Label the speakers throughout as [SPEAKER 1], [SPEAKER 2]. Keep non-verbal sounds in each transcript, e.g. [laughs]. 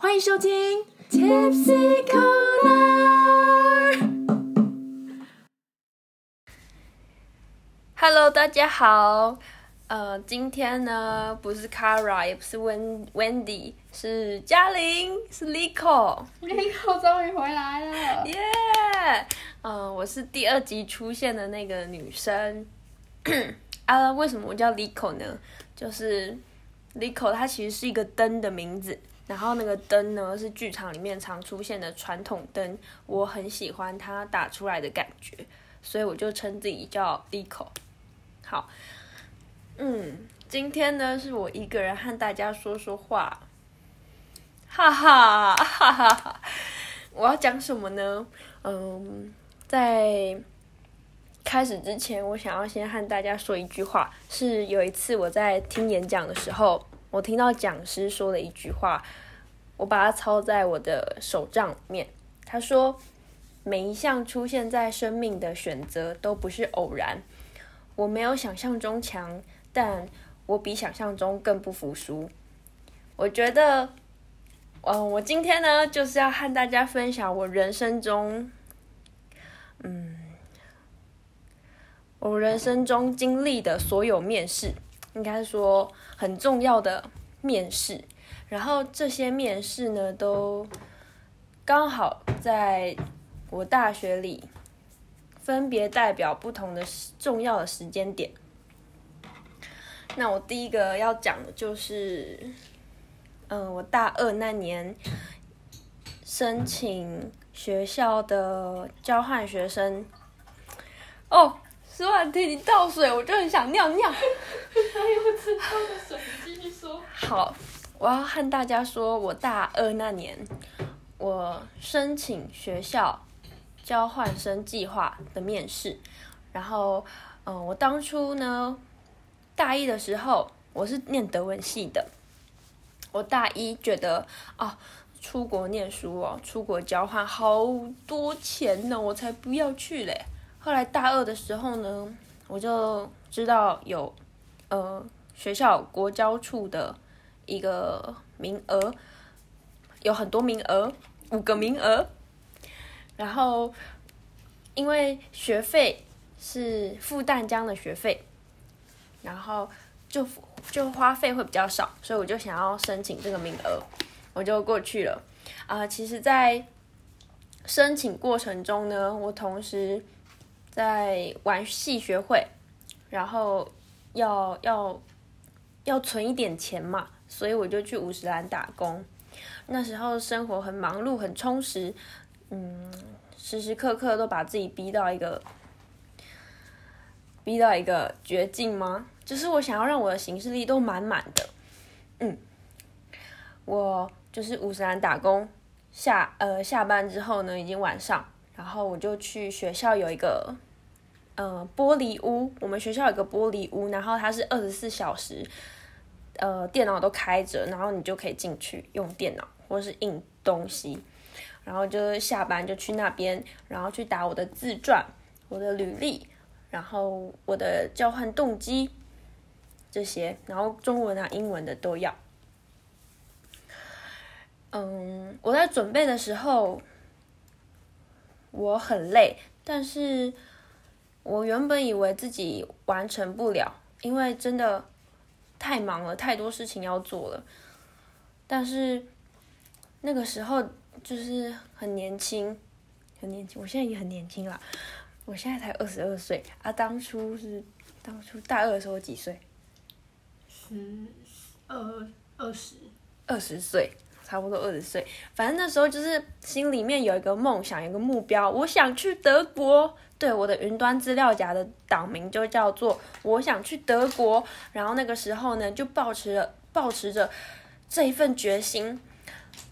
[SPEAKER 1] 欢迎收听 Tipsy Corner。Hello，大家好。呃，今天呢，不是 Kara，也不是 Wen Wendy，是嘉玲，是 Lico。
[SPEAKER 2] Lico 终于回来了。
[SPEAKER 1] 耶！嗯，我是第二集出现的那个女生。[coughs] 啊，为什么我叫 Lico 呢？就是 Lico 它其实是一个灯的名字，然后那个灯呢是剧场里面常出现的传统灯，我很喜欢它打出来的感觉，所以我就称自己叫 Lico。好，嗯，今天呢是我一个人和大家说说话，哈哈哈哈哈。我要讲什么呢？嗯，在开始之前，我想要先和大家说一句话。是有一次我在听演讲的时候，我听到讲师说了一句话，我把它抄在我的手账面。他说：“每一项出现在生命的选择都不是偶然。我没有想象中强，但我比想象中更不服输。”我觉得，嗯，我今天呢就是要和大家分享我人生中，嗯。我人生中经历的所有面试，应该说很重要的面试，然后这些面试呢，都刚好在我大学里分别代表不同的重要的时间点。那我第一个要讲的就是，嗯，我大二那年申请学校的交换学生，哦。施婉婷，你倒水，我就很想尿尿。[laughs]
[SPEAKER 2] 还有吃到的水，你继续说。[laughs]
[SPEAKER 1] 好，我要和大家说，我大二那年，我申请学校交换生计划的面试，然后，嗯，我当初呢，大一的时候，我是念德文系的，我大一觉得啊，出国念书哦，出国交换好多钱呢，我才不要去嘞。后来大二的时候呢，我就知道有呃学校国交处的一个名额，有很多名额，五个名额。然后因为学费是复旦江的学费，然后就就花费会比较少，所以我就想要申请这个名额，我就过去了。啊、其实，在申请过程中呢，我同时在玩戏学会，然后要要要存一点钱嘛，所以我就去五十岚打工。那时候生活很忙碌，很充实，嗯，时时刻刻都把自己逼到一个逼到一个绝境吗？就是我想要让我的行事力都满满的，嗯，我就是五十岚打工，下呃下班之后呢，已经晚上。然后我就去学校有一个，呃，玻璃屋。我们学校有个玻璃屋，然后它是二十四小时，呃，电脑都开着，然后你就可以进去用电脑或是印东西。然后就下班就去那边，然后去打我的自传、我的履历，然后我的交换动机这些，然后中文啊、英文的都要。嗯，我在准备的时候。我很累，但是我原本以为自己完成不了，因为真的太忙了，太多事情要做了。但是那个时候就是很年轻，很年轻，我现在也很年轻啦，我现在才二十二岁啊。当初是当初大二的时候几岁？
[SPEAKER 2] 十二二十，
[SPEAKER 1] 二十岁。差不多二十岁，反正那时候就是心里面有一个梦想，有一个目标，我想去德国。对，我的云端资料夹的档名就叫做“我想去德国”。然后那个时候呢，就抱持着抱持着这一份决心，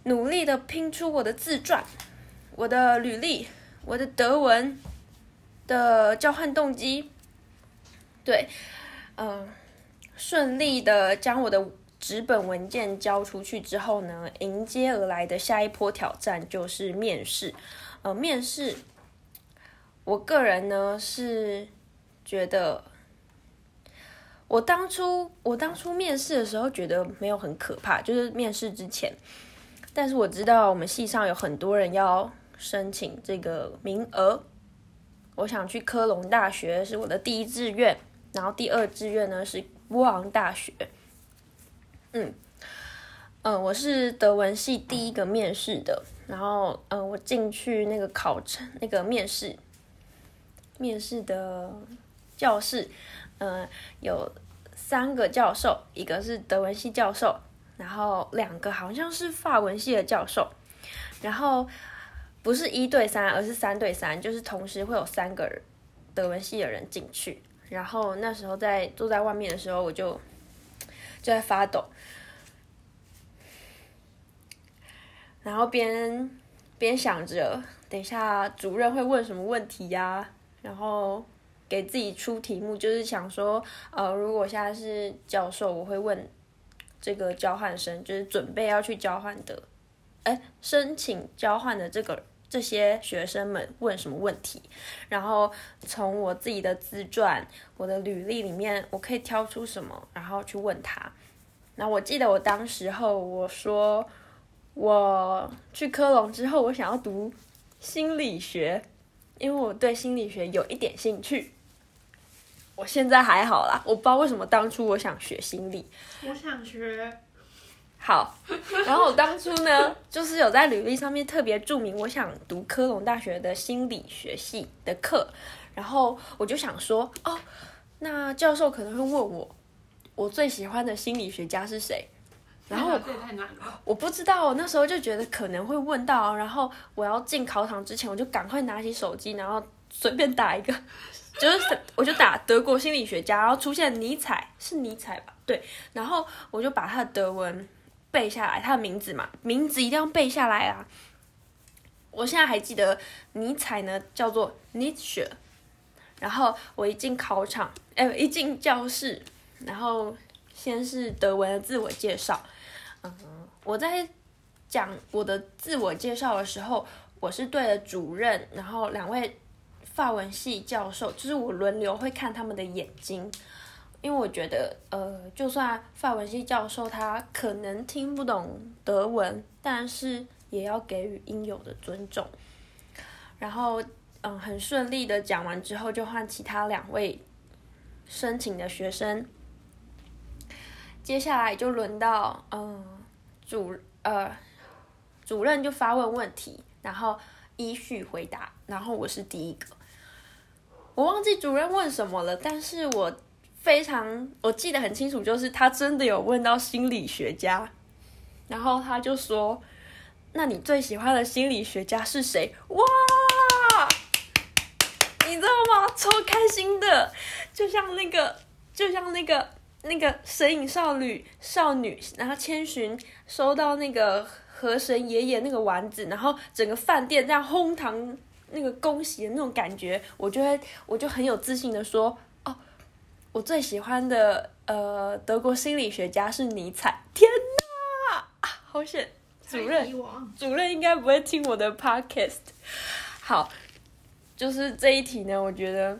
[SPEAKER 1] 努力的拼出我的自传、我的履历、我的德文的交换动机。对，嗯、顺利的将我的。纸本文件交出去之后呢，迎接而来的下一波挑战就是面试。呃，面试，我个人呢是觉得，我当初我当初面试的时候觉得没有很可怕，就是面试之前，但是我知道我们系上有很多人要申请这个名额。我想去科隆大学是我的第一志愿，然后第二志愿呢是波昂大学。嗯，嗯，我是德文系第一个面试的，然后嗯，我进去那个考场那个面试面试的教室，嗯，有三个教授，一个是德文系教授。然后两个好像是法文系的教授，然后不是一对三，而是三对三，就是同时会有三个德文系的人进去。然后那时候在坐在外面的时候，我就就在发抖，然后边边想着等一下主任会问什么问题呀，然后给自己出题目，就是想说，呃，如果现在是教授，我会问。这个交换生就是准备要去交换的，哎，申请交换的这个这些学生们问什么问题，然后从我自己的自传、我的履历里面，我可以挑出什么，然后去问他。那我记得我当时候我说，我去科隆之后，我想要读心理学，因为我对心理学有一点兴趣。我现在还好啦，我不知道为什么当初我想学心理。
[SPEAKER 2] 我想学。
[SPEAKER 1] 好，然后我当初呢，[laughs] 就是有在履历上面特别注明我想读科隆大学的心理学系的课，然后我就想说，哦，那教授可能会问我，我最喜欢的心理学家是谁？然后我不知道，那时候就觉得可能会问到，然后我要进考场之前，我就赶快拿起手机，然后随便打一个。[laughs] 就是我就打德国心理学家，然后出现尼采，是尼采吧？对，然后我就把他的德文背下来，他的名字嘛，名字一定要背下来啊！我现在还记得尼采呢，叫做 Nietzsche。然后我一进考场，哎，一进教室，然后先是德文的自我介绍。嗯，我在讲我的自我介绍的时候，我是对着主任，然后两位。法文系教授就是我轮流会看他们的眼睛，因为我觉得，呃，就算法文系教授他可能听不懂德文，但是也要给予应有的尊重。然后，嗯，很顺利的讲完之后，就换其他两位申请的学生。接下来就轮到，嗯，主，呃，主任就发问问题，然后依序回答，然后我是第一个。我忘记主任问什么了，但是我非常我记得很清楚，就是他真的有问到心理学家，然后他就说：“那你最喜欢的心理学家是谁？”哇，你知道吗？超开心的，就像那个，就像那个那个神隐少女少女，然后千寻收到那个河神爷爷那个丸子，然后整个饭店这样哄堂。那个恭喜的那种感觉，我就会，我就很有自信的说，哦，我最喜欢的呃德国心理学家是尼采。天哪，好险！主任，主任应该不会听我的 podcast。好，就是这一题呢，我觉得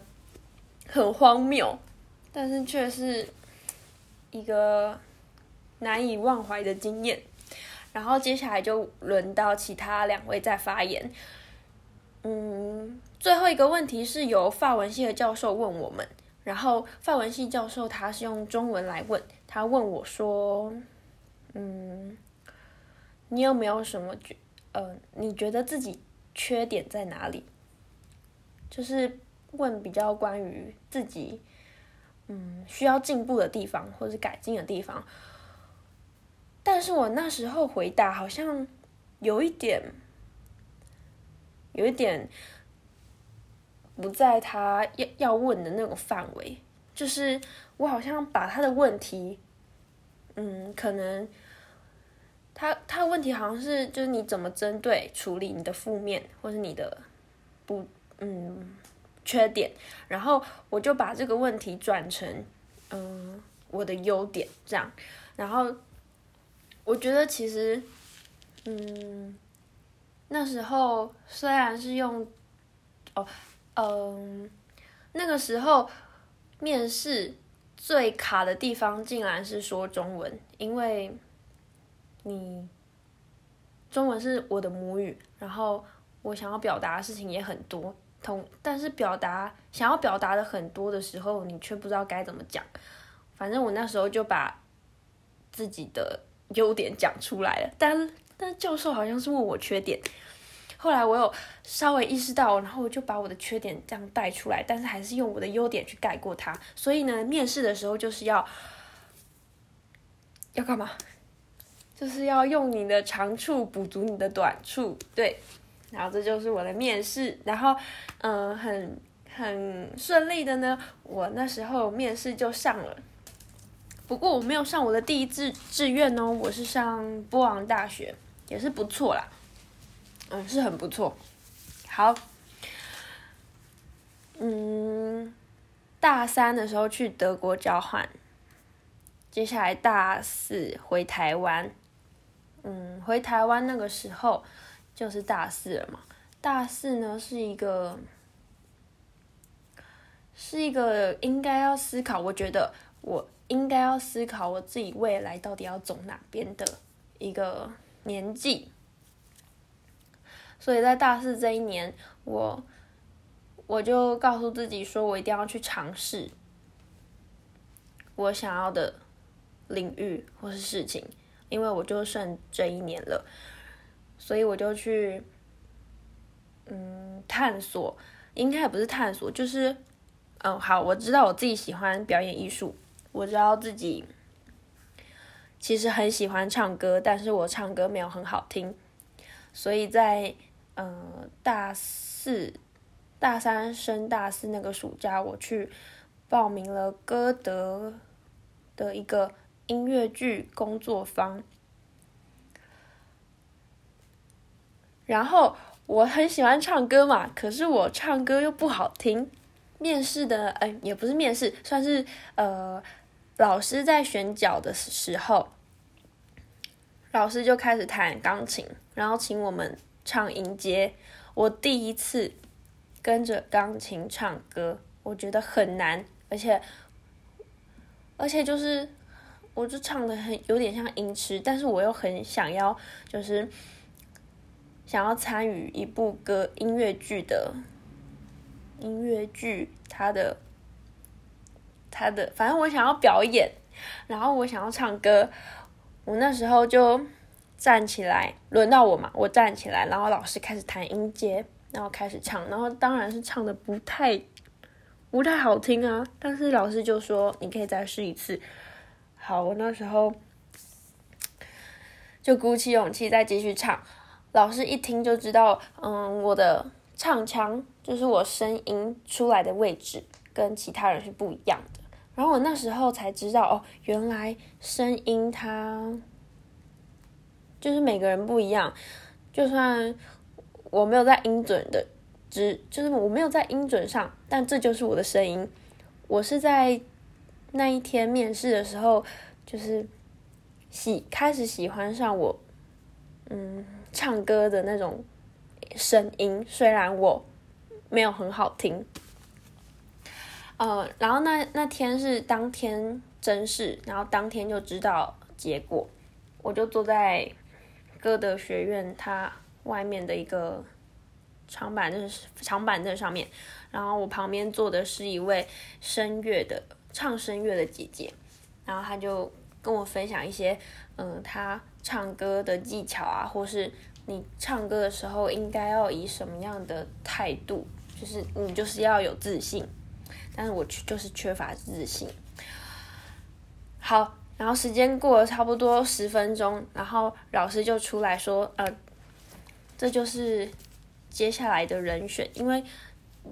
[SPEAKER 1] 很荒谬，但是却是一个难以忘怀的经验。然后接下来就轮到其他两位在发言。嗯，最后一个问题是由法文系的教授问我们，然后法文系教授他是用中文来问，他问我说：“嗯，你有没有什么觉，呃，你觉得自己缺点在哪里？”就是问比较关于自己，嗯，需要进步的地方或者改进的地方。但是我那时候回答好像有一点。有一点不在他要要问的那种范围，就是我好像把他的问题，嗯，可能他他的问题好像是就是你怎么针对处理你的负面或是你的不嗯缺点，然后我就把这个问题转成嗯我的优点这样，然后我觉得其实嗯。那时候虽然是用，哦，嗯，那个时候面试最卡的地方竟然是说中文，因为你中文是我的母语，然后我想要表达的事情也很多，但是表达想要表达的很多的时候，你却不知道该怎么讲。反正我那时候就把自己的优点讲出来了，但但教授好像是问我缺点。后来我有稍微意识到，然后我就把我的缺点这样带出来，但是还是用我的优点去盖过它。所以呢，面试的时候就是要要干嘛？就是要用你的长处补足你的短处，对。然后这就是我的面试，然后嗯，很很顺利的呢，我那时候面试就上了。不过我没有上我的第一志志愿哦，我是上波昂大学，也是不错啦。嗯，是很不错。好，嗯，大三的时候去德国交换，接下来大四回台湾。嗯，回台湾那个时候就是大四了嘛。大四呢是一个，是一个应该要思考，我觉得我应该要思考我自己未来到底要走哪边的一个年纪。所以在大四这一年，我我就告诉自己说，我一定要去尝试我想要的领域或是事情，因为我就剩这一年了，所以我就去嗯探索，应该也不是探索，就是嗯好，我知道我自己喜欢表演艺术，我知道自己其实很喜欢唱歌，但是我唱歌没有很好听，所以在。嗯，大四、大三升大四那个暑假，我去报名了歌德的一个音乐剧工作坊。然后我很喜欢唱歌嘛，可是我唱歌又不好听。面试的，哎，也不是面试，算是呃，老师在选角的时候，老师就开始弹钢琴，然后请我们。唱迎接我第一次跟着钢琴唱歌，我觉得很难，而且而且就是我就唱的很有点像音痴，但是我又很想要，就是想要参与一部歌音乐剧的音乐剧，他的他的，反正我想要表演，然后我想要唱歌，我那时候就。站起来，轮到我嘛，我站起来，然后老师开始弹音阶，然后开始唱，然后当然是唱的不太不太好听啊，但是老师就说你可以再试一次。好，我那时候就鼓起勇气再继续唱，老师一听就知道，嗯，我的唱腔就是我声音出来的位置跟其他人是不一样的，然后我那时候才知道哦，原来声音它。就是每个人不一样，就算我没有在音准的，只就是我没有在音准上，但这就是我的声音。我是在那一天面试的时候，就是喜开始喜欢上我，嗯，唱歌的那种声音，虽然我没有很好听。呃，然后那那天是当天真试，然后当天就知道结果，我就坐在。歌德学院，它外面的一个长板凳，长板凳上面，然后我旁边坐的是一位声乐的唱声乐的姐姐，然后她就跟我分享一些，嗯，她唱歌的技巧啊，或是你唱歌的时候应该要以什么样的态度，就是你就是要有自信，但是我就是缺乏自信。好。然后时间过了差不多十分钟，然后老师就出来说：“呃，这就是接下来的人选，因为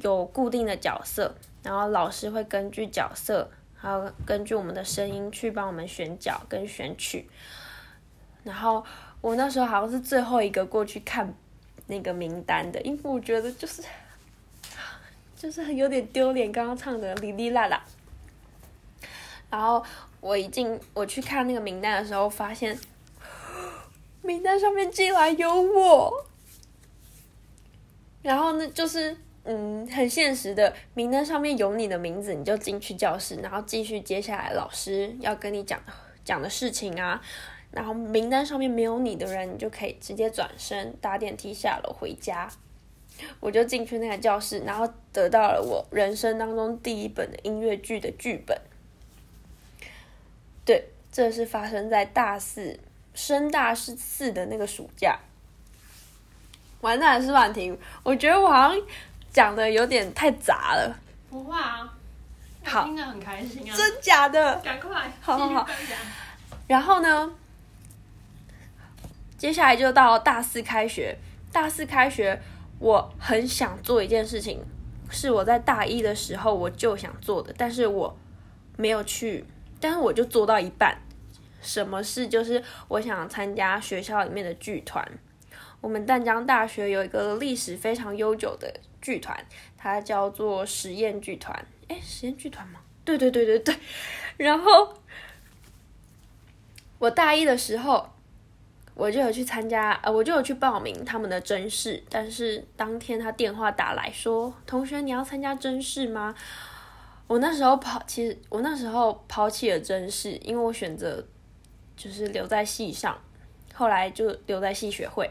[SPEAKER 1] 有固定的角色，然后老师会根据角色，还有根据我们的声音去帮我们选角跟选曲。然后我那时候好像是最后一个过去看那个名单的，因为我觉得就是就是有点丢脸，刚刚唱的哩哩啦啦，然后。”我一进我去看那个名单的时候，发现名单上面竟然有我。然后呢，就是嗯，很现实的，名单上面有你的名字，你就进去教室，然后继续接下来老师要跟你讲讲的事情啊。然后名单上面没有你的人，你就可以直接转身搭电梯下楼回家。我就进去那个教室，然后得到了我人生当中第一本的音乐剧的剧本。对，这是发生在大四升大四四的那个暑假。完蛋了，是婉婷，我觉得我好像讲的有点太杂了。
[SPEAKER 2] 不会啊，
[SPEAKER 1] 好
[SPEAKER 2] 听得很开心啊。
[SPEAKER 1] 真假的？
[SPEAKER 2] 赶快，
[SPEAKER 1] 好好好然后呢，接下来就到大四开学。大四开学，我很想做一件事情，是我在大一的时候我就想做的，但是我没有去，但是我就做到一半。什么事？就是我想参加学校里面的剧团。我们淡江大学有一个历史非常悠久的剧团，它叫做实验剧团。诶，实验剧团吗？对对对对对。然后我大一的时候，我就有去参加，呃，我就有去报名他们的甄试，但是当天他电话打来说：“同学，你要参加甄试吗？”我那时候抛，其实我那时候抛弃了甄试，因为我选择就是留在系上，后来就留在系学会。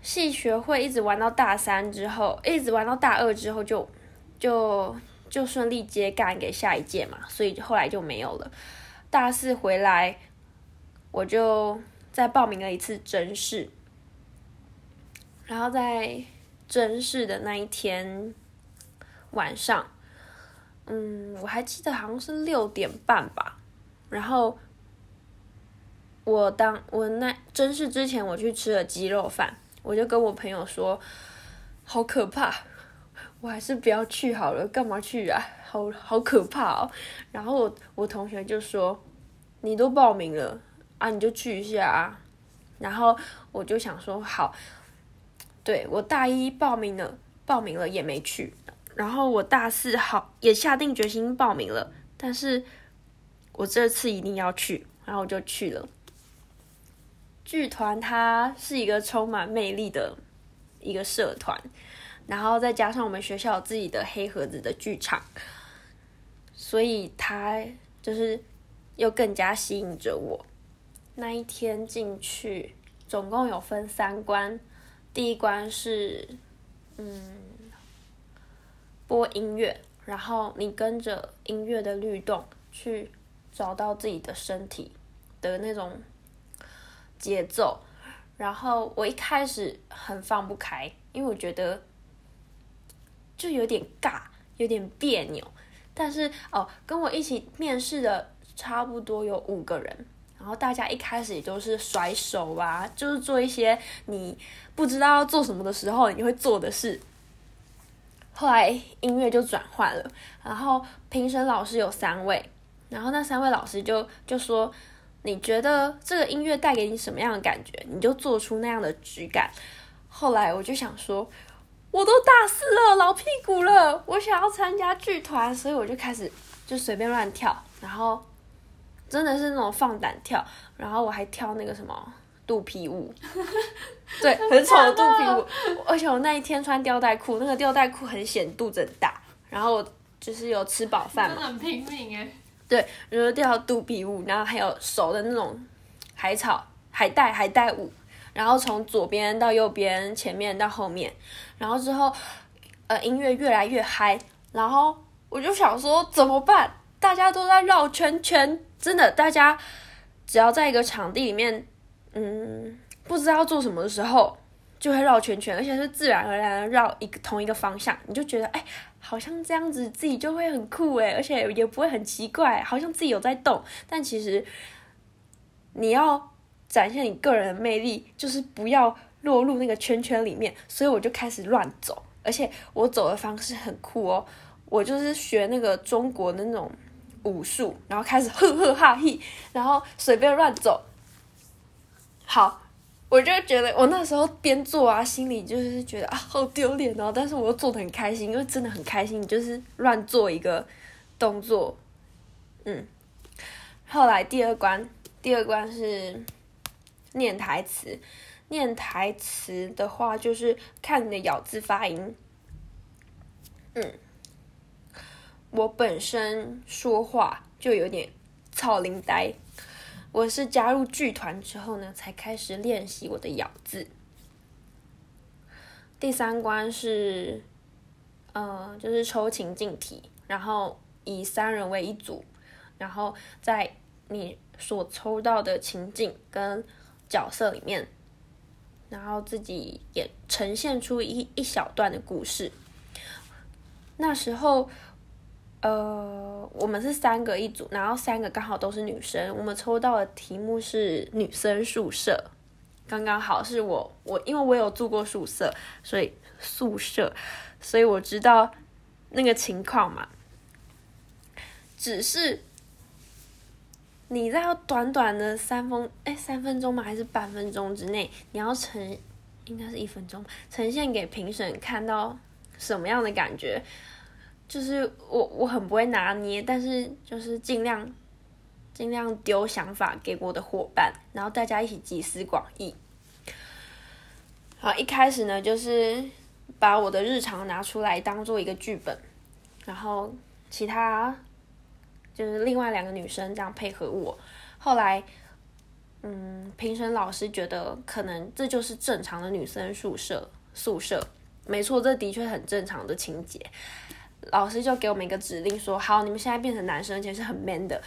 [SPEAKER 1] 系学会一直玩到大三之后，一直玩到大二之后就就就顺利接干给下一届嘛，所以后来就没有了。大四回来，我就再报名了一次甄试，然后在甄试的那一天晚上，嗯，我还记得好像是六点半吧，然后我当我那甄试之前，我去吃了鸡肉饭，我就跟我朋友说，好可怕，我还是不要去好了，干嘛去啊？好好可怕哦。然后我我同学就说，你都报名了啊，你就去一下啊。然后我就想说好，对我大一报名了，报名了也没去。然后我大四好也下定决心报名了，但是我这次一定要去，然后我就去了。剧团它是一个充满魅力的一个社团，然后再加上我们学校有自己的黑盒子的剧场，所以它就是又更加吸引着我。那一天进去，总共有分三关，第一关是嗯播音乐，然后你跟着音乐的律动去找到自己的身体的那种节奏。然后我一开始很放不开，因为我觉得就有点尬，有点别扭。但是哦，跟我一起面试的差不多有五个人，然后大家一开始也都是甩手啊，就是做一些你不知道要做什么的时候你会做的事。后来音乐就转换了，然后评审老师有三位，然后那三位老师就就说，你觉得这个音乐带给你什么样的感觉，你就做出那样的质感。后来我就想说，我都大四了，老屁股了，我想要参加剧团，所以我就开始就随便乱跳，然后真的是那种放胆跳，然后我还跳那个什么肚皮舞，[laughs] 对，很丑的肚皮舞，而且我那一天穿吊带裤，那个吊带裤很显肚子很大，然后我就是有吃饱饭嘛，
[SPEAKER 2] 真的很拼命哎。
[SPEAKER 1] 对，然后跳肚皮舞，然后还有手的那种海草、海带、海带舞，然后从左边到右边，前面到后面，然后之后，呃，音乐越来越嗨，然后我就想说怎么办？大家都在绕圈圈，真的，大家只要在一个场地里面，嗯，不知道做什么的时候，就会绕圈圈，而且是自然而然的绕一个同一个方向，你就觉得哎。好像这样子自己就会很酷诶，而且也不会很奇怪，好像自己有在动。但其实你要展现你个人的魅力，就是不要落入那个圈圈里面。所以我就开始乱走，而且我走的方式很酷哦，我就是学那个中国那种武术，然后开始呵呵哈嘿，然后随便乱走。好。我就觉得我那时候边做啊，心里就是觉得啊好丢脸哦，但是我又做的很开心，因为真的很开心，就是乱做一个动作，嗯。后来第二关，第二关是念台词，念台词的话就是看你的咬字发音，嗯。我本身说话就有点操灵呆。我是加入剧团之后呢，才开始练习我的咬字。第三关是，呃，就是抽情境题，然后以三人为一组，然后在你所抽到的情境跟角色里面，然后自己也呈现出一一小段的故事。那时候，呃，我们是三个一组，然后三个刚好都是女生，我们抽到的题目是女生宿舍。刚刚好是我我，因为我有住过宿舍，所以宿舍，所以我知道那个情况嘛。只是你在短短的三分哎三分钟吗？还是半分钟之内，你要呈应该是一分钟呈现给评审看到什么样的感觉？就是我我很不会拿捏，但是就是尽量。尽量丢想法给我的伙伴，然后大家一起集思广益。好，一开始呢，就是把我的日常拿出来当做一个剧本，然后其他就是另外两个女生这样配合我。后来，嗯，评审老师觉得可能这就是正常的女生宿舍宿舍，没错，这的确很正常的情节。老师就给我们一个指令说：“好，你们现在变成男生，而且是很 man 的。”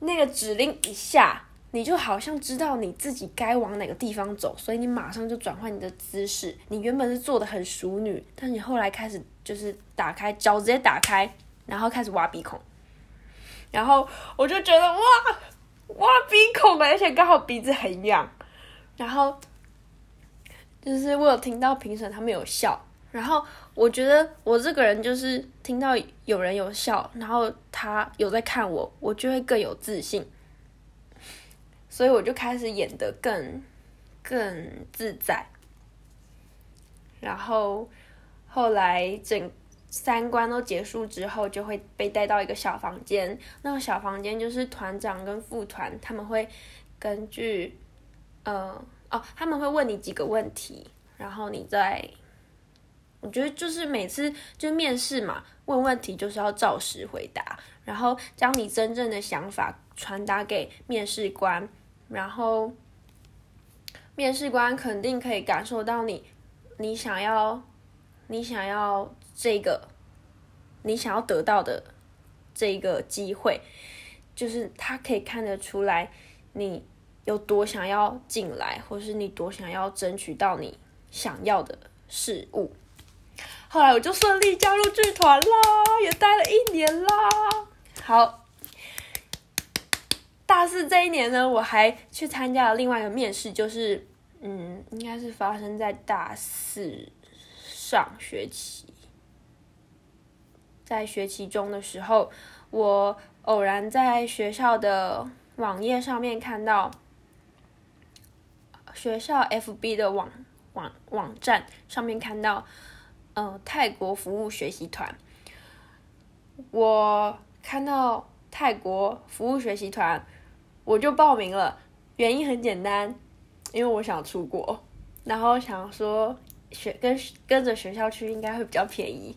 [SPEAKER 1] 那个指令一下，你就好像知道你自己该往哪个地方走，所以你马上就转换你的姿势。你原本是做的很熟女，但你后来开始就是打开脚直接打开，然后开始挖鼻孔，然后我就觉得哇，挖鼻孔，而且刚好鼻子很痒，然后就是我有听到评审他们有笑。然后我觉得我这个人就是听到有人有笑，然后他有在看我，我就会更有自信，所以我就开始演的更更自在。然后后来整三关都结束之后，就会被带到一个小房间，那个小房间就是团长跟副团他们会根据呃哦他们会问你几个问题，然后你再。我觉得就是每次就面试嘛，问问题就是要照实回答，然后将你真正的想法传达给面试官，然后面试官肯定可以感受到你，你想要，你想要这个，你想要得到的这个机会，就是他可以看得出来你有多想要进来，或是你多想要争取到你想要的事物。后来我就顺利加入剧团啦，也待了一年啦。好，大四这一年呢，我还去参加了另外一个面试，就是嗯，应该是发生在大四上学期，在学期中的时候，我偶然在学校的网页上面看到学校 FB 的网网网站上面看到。嗯，泰国服务学习团，我看到泰国服务学习团，我就报名了。原因很简单，因为我想出国，然后想说学跟跟着学校去应该会比较便宜。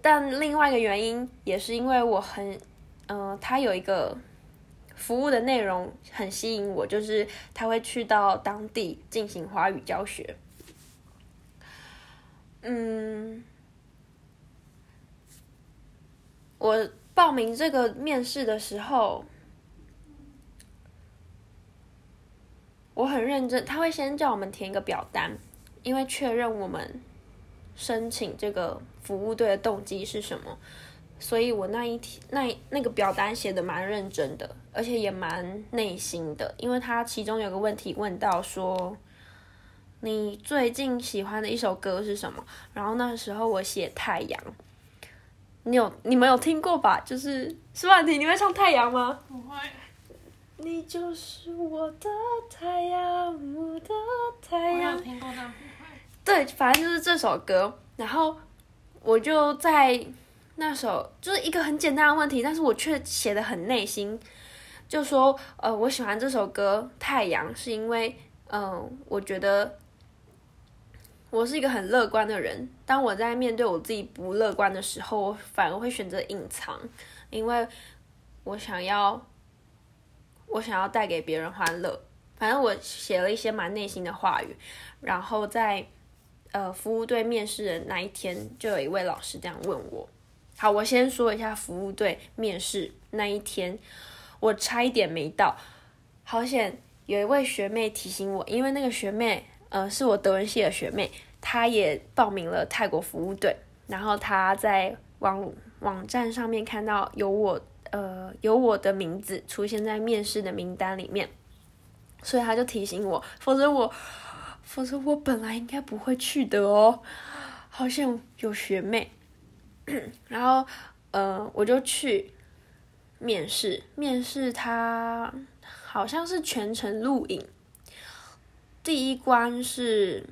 [SPEAKER 1] 但另外一个原因也是因为我很，嗯，他有一个服务的内容很吸引我，就是他会去到当地进行华语教学。嗯，我报名这个面试的时候，我很认真。他会先叫我们填一个表单，因为确认我们申请这个服务队的动机是什么。所以我那一天那那个表单写的蛮认真的，而且也蛮内心的，因为他其中有个问题问到说。你最近喜欢的一首歌是什么？然后那时候我写《太阳》，你有你们有听过吧？就是施婉婷，你会唱《太阳》吗？
[SPEAKER 2] 不会。
[SPEAKER 1] 你就是我的太阳，我的太阳。
[SPEAKER 2] 我有听过，但不会。
[SPEAKER 1] 对，反正就是这首歌。然后我就在那首就是一个很简单的问题，但是我却写的很内心，就说呃，我喜欢这首歌《太阳》，是因为嗯，我觉得。我是一个很乐观的人，当我在面对我自己不乐观的时候，我反而会选择隐藏，因为我想要，我想要带给别人欢乐。反正我写了一些蛮内心的话语，然后在呃服务队面试的那一天，就有一位老师这样问我。好，我先说一下服务队面试那一天，我差一点没到，好险有一位学妹提醒我，因为那个学妹呃是我德文系的学妹，她也报名了泰国服务队，然后她在网网站上面看到有我呃有我的名字出现在面试的名单里面。所以他就提醒我，否则我，否则我本来应该不会去的哦。好像有学妹，[clears throat] 然后呃，我就去面试。面试他好像是全程录影。第一关是，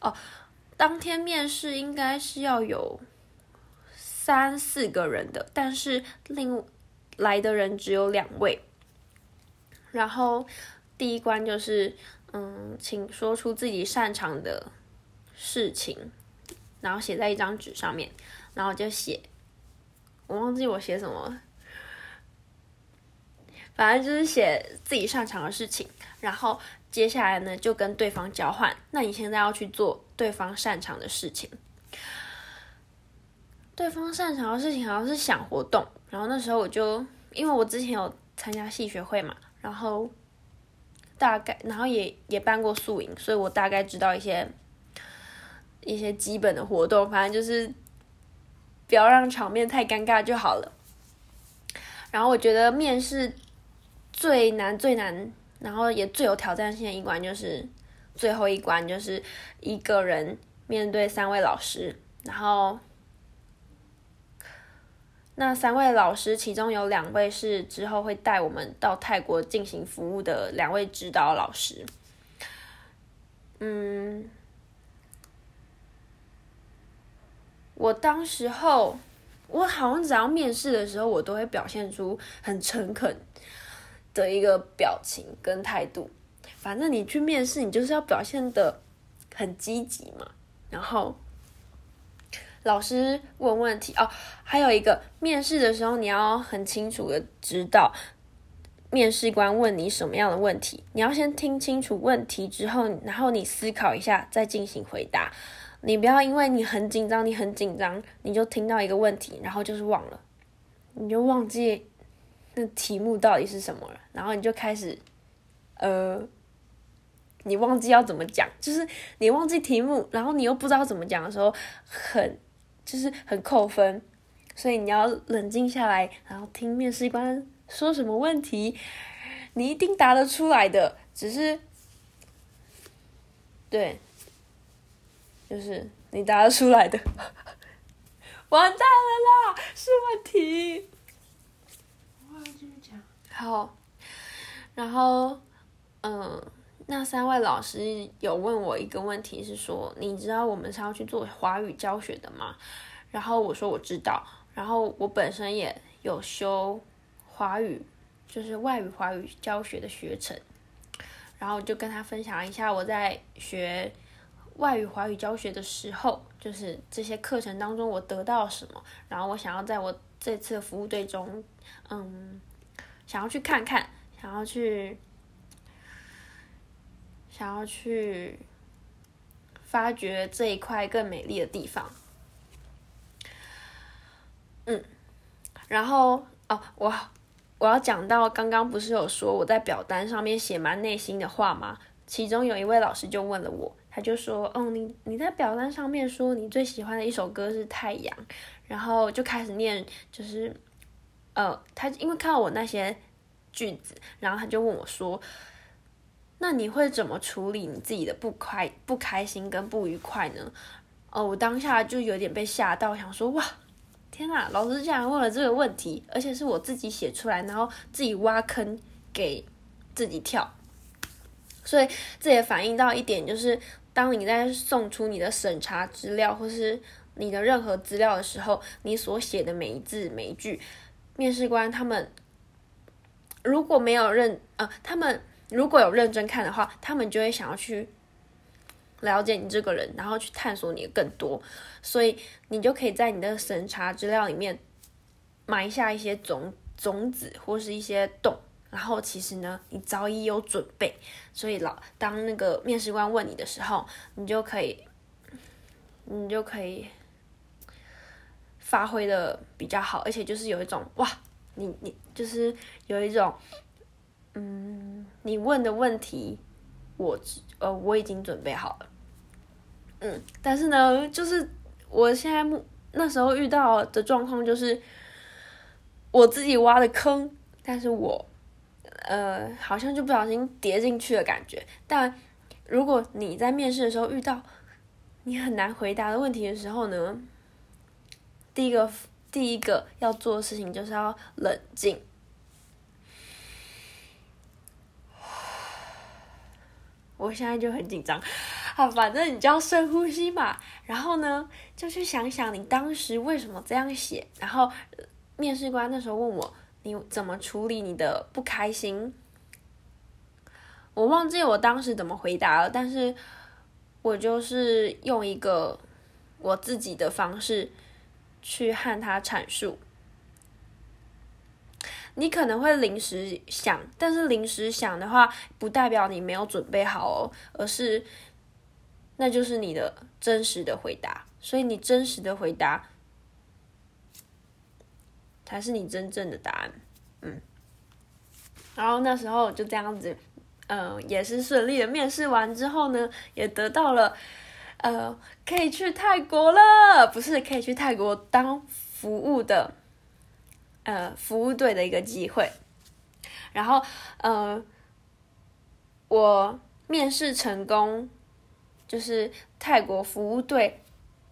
[SPEAKER 1] 哦，当天面试应该是要有三四个人的，但是另来的人只有两位。然后第一关就是，嗯，请说出自己擅长的事情，然后写在一张纸上面，然后就写，我忘记我写什么，反正就是写自己擅长的事情，然后接下来呢就跟对方交换，那你现在要去做对方擅长的事情，对方擅长的事情好像是想活动，然后那时候我就因为我之前有参加戏学会嘛。然后大概，然后也也办过宿营，所以我大概知道一些一些基本的活动，反正就是不要让场面太尴尬就好了。然后我觉得面试最难最难，然后也最有挑战性的一关就是最后一关，就是一个人面对三位老师，然后。那三位老师，其中有两位是之后会带我们到泰国进行服务的两位指导老师。嗯，我当时候，我好像只要面试的时候，我都会表现出很诚恳的一个表情跟态度。反正你去面试，你就是要表现的很积极嘛，然后。老师问问题哦，还有一个面试的时候，你要很清楚的知道面试官问你什么样的问题，你要先听清楚问题之后，然后你思考一下再进行回答。你不要因为你很紧张，你很紧张，你就听到一个问题，然后就是忘了，你就忘记那题目到底是什么了，然后你就开始呃，你忘记要怎么讲，就是你忘记题目，然后你又不知道怎么讲的时候，很。就是很扣分，所以你要冷静下来，然后听面试官说什么问题，你一定答得出来的。只是，对，就是你答得出来的，[laughs] 完蛋了啦，是问题。
[SPEAKER 2] 我继续讲。
[SPEAKER 1] 好，然后，嗯，那三位老师有问我一个问题，是说，你知道我们是要去做华语教学的吗？然后我说我知道，然后我本身也有修华语，就是外语华语教学的学程，然后就跟他分享一下我在学外语华语教学的时候，就是这些课程当中我得到什么，然后我想要在我这次服务队中，嗯，想要去看看，想要去，想要去发掘这一块更美丽的地方。嗯，然后哦，我我要讲到刚刚不是有说我在表单上面写蛮内心的话吗？其中有一位老师就问了我，他就说，哦，你你在表单上面说你最喜欢的一首歌是《太阳》，然后就开始念，就是，呃，他因为看到我那些句子，然后他就问我说，那你会怎么处理你自己的不快、不开心跟不愉快呢？哦，我当下就有点被吓到，想说哇。天啊，老师竟然问了这个问题，而且是我自己写出来，然后自己挖坑给自己跳。所以这也反映到一点，就是当你在送出你的审查资料或是你的任何资料的时候，你所写的每一字每一句，面试官他们如果没有认呃，他们如果有认真看的话，他们就会想要去。了解你这个人，然后去探索你更多，所以你就可以在你的审查资料里面埋下一些种种子或是一些洞，然后其实呢，你早已有准备，所以老当那个面试官问你的时候，你就可以，你就可以发挥的比较好，而且就是有一种哇，你你就是有一种，嗯，你问的问题，我呃我已经准备好了，嗯，但是呢，就是我现在目那时候遇到的状况就是。我自己挖的坑，但是我，呃，好像就不小心跌进去的感觉。但如果你在面试的时候遇到你很难回答的问题的时候呢，第一个第一个要做的事情就是要冷静。[sighs] 我现在就很紧张，啊，反正你就要深呼吸嘛。然后呢，就去想想你当时为什么这样写，然后。面试官那时候问我，你怎么处理你的不开心？我忘记我当时怎么回答了，但是我就是用一个我自己的方式去和他阐述。你可能会临时想，但是临时想的话，不代表你没有准备好哦，而是那就是你的真实的回答。所以你真实的回答。才是你真正的答案，嗯。然后那时候就这样子，嗯，也是顺利的面试完之后呢，也得到了，呃，可以去泰国了，不是可以去泰国当服务的，呃，服务队的一个机会。然后，呃，我面试成功，就是泰国服务队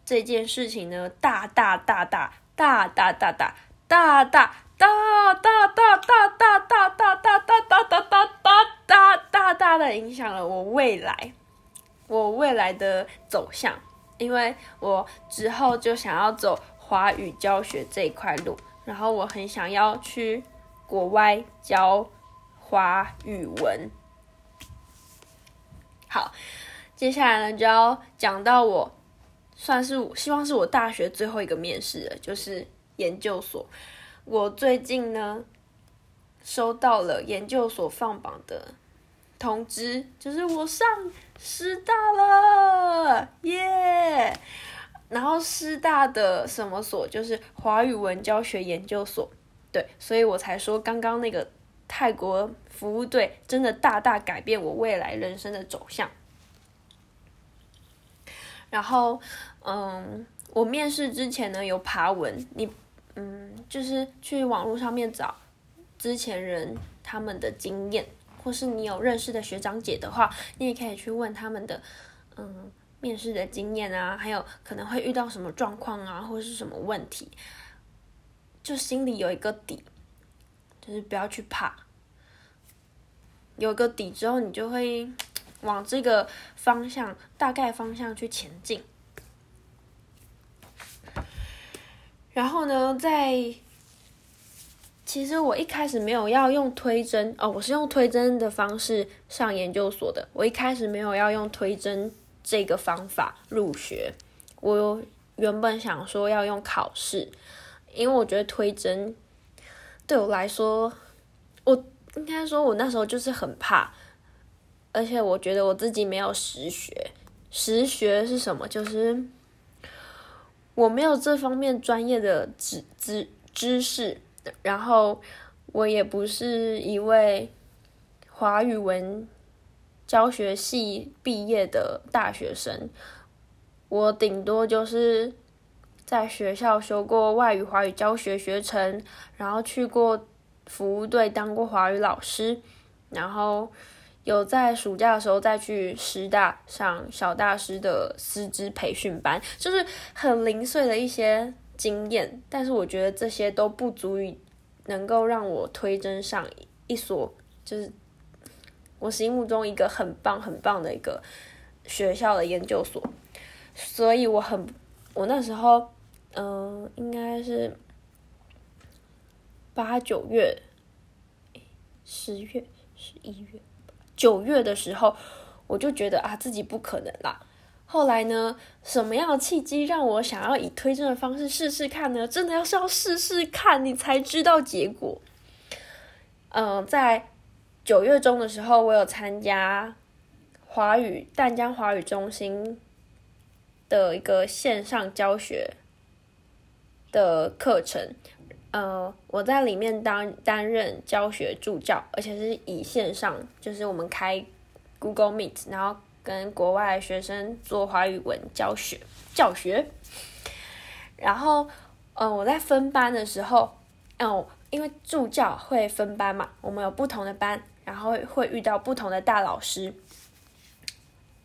[SPEAKER 1] 这件事情呢，大大大大大大大大。大大大大大大大大大大大大大大大大大的影响了我未来，我未来的走向，因为我之后就想要走华语教学这一块路，然后我很想要去国外教华语文。好，接下来呢就要讲到我算是我希望是我大学最后一个面试了，就是。研究所，我最近呢收到了研究所放榜的通知，就是我上师大了，耶！然后师大的什么所，就是华语文教学研究所，对，所以我才说刚刚那个泰国服务队真的大大改变我未来人生的走向。然后，嗯，我面试之前呢有爬文，你。嗯，就是去网络上面找之前人他们的经验，或是你有认识的学长姐的话，你也可以去问他们的嗯面试的经验啊，还有可能会遇到什么状况啊，或是什么问题，就心里有一个底，就是不要去怕，有个底之后，你就会往这个方向大概方向去前进。然后呢，在其实我一开始没有要用推甄哦，我是用推甄的方式上研究所的。我一开始没有要用推甄这个方法入学，我原本想说要用考试，因为我觉得推甄对我来说，我应该说我那时候就是很怕，而且我觉得我自己没有实学。实学是什么？就是。我没有这方面专业的知知知识，然后我也不是一位华语文教学系毕业的大学生，我顶多就是在学校修过外语华语教学学程，然后去过服务队当过华语老师，然后。有在暑假的时候再去师大上小大师的师资培训班，就是很零碎的一些经验，但是我觉得这些都不足以能够让我推甄上一所就是我心目中一个很棒很棒的一个学校的研究所，所以我很我那时候嗯应该是八九月、十月、十一月。九月的时候，我就觉得啊，自己不可能啦。后来呢，什么样的契机让我想要以推荐的方式试试看呢？真的要是要试试看，你才知道结果。嗯，在九月中的时候，我有参加华语淡江华语中心的一个线上教学的课程。呃，我在里面当担任教学助教，而且是以线上，就是我们开 Google Meet，然后跟国外学生做华语文教学教学。然后，嗯，我在分班的时候，哦，因为助教会分班嘛，我们有不同的班，然后会遇到不同的大老师。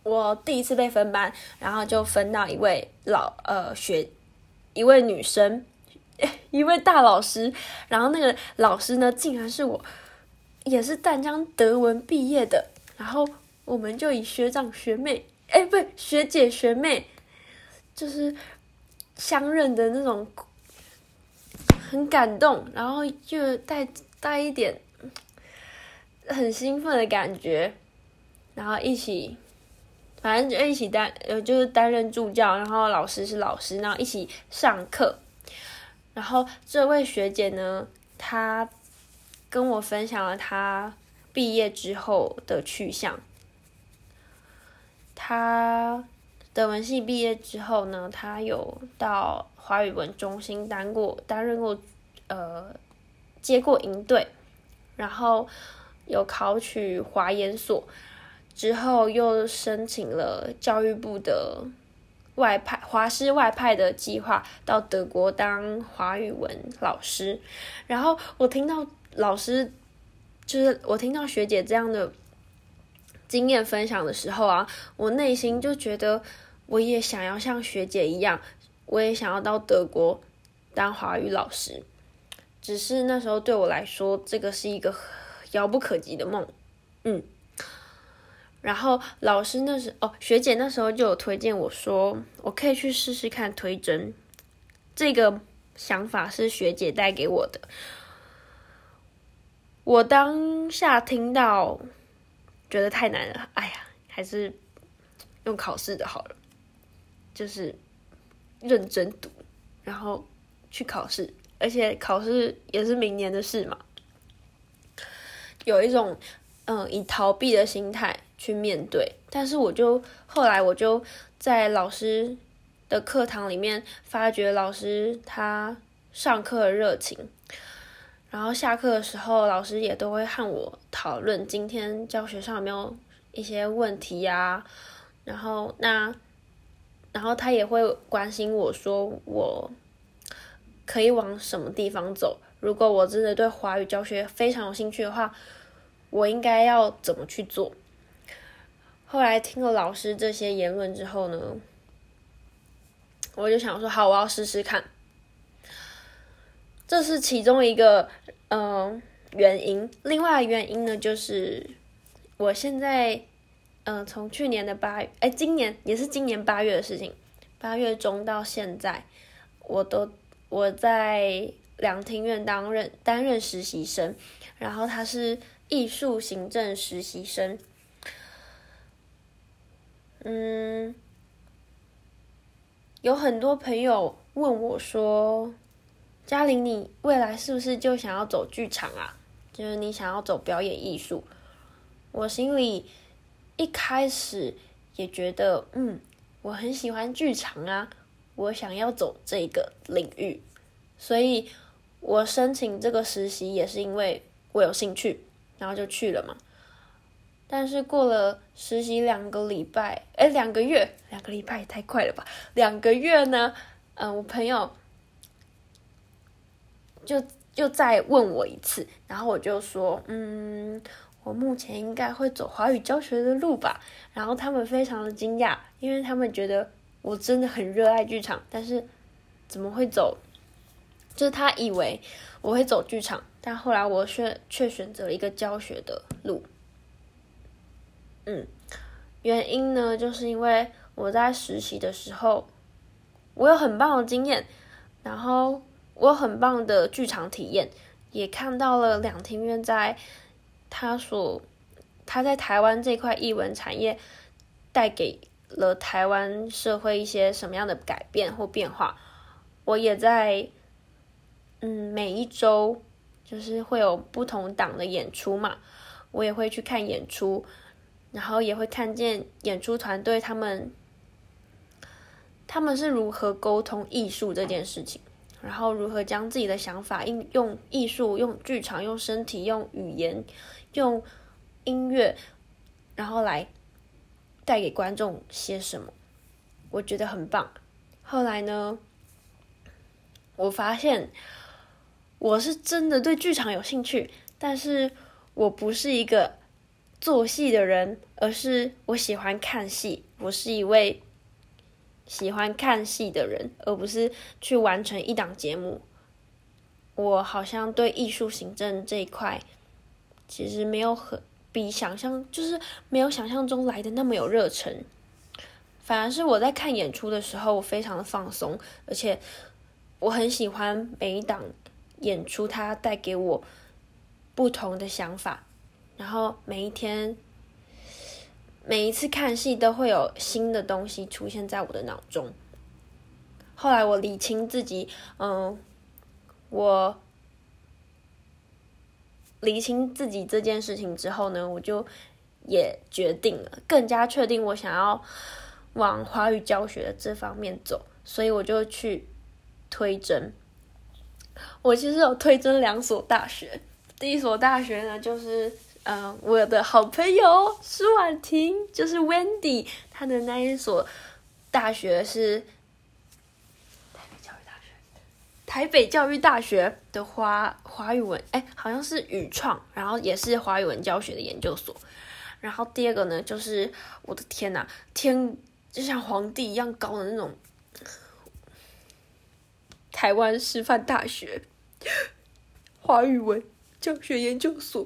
[SPEAKER 1] 我第一次被分班，然后就分到一位老呃学一位女生。[laughs] 一位大老师，然后那个老师呢，竟然是我，也是淡江德文毕业的，然后我们就以学长学妹，哎，不对，学姐学妹，就是相认的那种，很感动，然后就带带一点很兴奋的感觉，然后一起，反正就一起担，呃，就是担任助教，然后老师是老师，然后一起上课。然后这位学姐呢，她跟我分享了她毕业之后的去向。他德文系毕业之后呢，他有到华语文中心当过担任过呃接过营队，然后有考取华研所，之后又申请了教育部的。外派华师外派的计划到德国当华语文老师，然后我听到老师就是我听到学姐这样的经验分享的时候啊，我内心就觉得我也想要像学姐一样，我也想要到德国当华语老师，只是那时候对我来说，这个是一个遥不可及的梦，嗯。然后老师那时哦，学姐那时候就有推荐我说，我可以去试试看推甄。这个想法是学姐带给我的。我当下听到，觉得太难了。哎呀，还是用考试的好了，就是认真读，然后去考试，而且考试也是明年的事嘛。有一种嗯，以逃避的心态。去面对，但是我就后来我就在老师的课堂里面发觉老师他上课的热情，然后下课的时候老师也都会和我讨论今天教学上有没有一些问题呀，然后那然后他也会关心我说我可以往什么地方走，如果我真的对华语教学非常有兴趣的话，我应该要怎么去做？后来听了老师这些言论之后呢，我就想说，好，我要试试看。这是其中一个嗯原因。另外原因呢，就是我现在嗯从去年的八，哎，今年也是今年八月的事情，八月中到现在，我都我在两厅院担任担任实习生，然后他是艺术行政实习生。嗯，有很多朋友问我说：“嘉玲，你未来是不是就想要走剧场啊？就是你想要走表演艺术？”我心里一开始也觉得，嗯，我很喜欢剧场啊，我想要走这个领域，所以我申请这个实习也是因为我有兴趣，然后就去了嘛。但是过了实习两个礼拜，哎，两个月，两个礼拜也太快了吧？两个月呢？嗯，我朋友就就再问我一次，然后我就说，嗯，我目前应该会走华语教学的路吧。然后他们非常的惊讶，因为他们觉得我真的很热爱剧场，但是怎么会走？就是他以为我会走剧场，但后来我却却选择了一个教学的路。嗯，原因呢，就是因为我在实习的时候，我有很棒的经验，然后我很棒的剧场体验，也看到了两厅院在他所他在台湾这块艺文产业带给了台湾社会一些什么样的改变或变化。我也在嗯每一周就是会有不同档的演出嘛，我也会去看演出，然后也会看见演出团队他们他们是如何沟通艺术这件事情，然后如何将自己的想法应用艺术、用剧场、用身体、用语言、用音乐，然后来带给观众些什么，我觉得很棒。后来呢，我发现我是真的对剧场有兴趣，但是我不是一个做戏的人，而是我喜欢看戏。我是一位喜欢看戏的人，而不是去完成一档节目。我好像对艺术行政这一块，其实没有很比想象，就是没有想象中来的那么有热忱。反而是我在看演出的时候，我非常的放松，而且我很喜欢每一档演出，它带给我不同的想法。然后每一天，每一次看戏都会有新的东西出现在我的脑中。后来我理清自己，嗯，我理清自己这件事情之后呢，我就也决定了，更加确定我想要。往华语教学的这方面走，所以我就去推甄。我其实有推甄两所大学，第一所大学呢，就是嗯，我的好朋友舒婉婷，就是 Wendy，她的那一所大学是
[SPEAKER 2] 台北教育大学，
[SPEAKER 1] 台北教育大学的华华语文，哎，好像是语创，然后也是华语文教学的研究所。然后第二个呢，就是我的天呐，天！就像皇帝一样高的那种，台湾师范大学华语文教学研究所。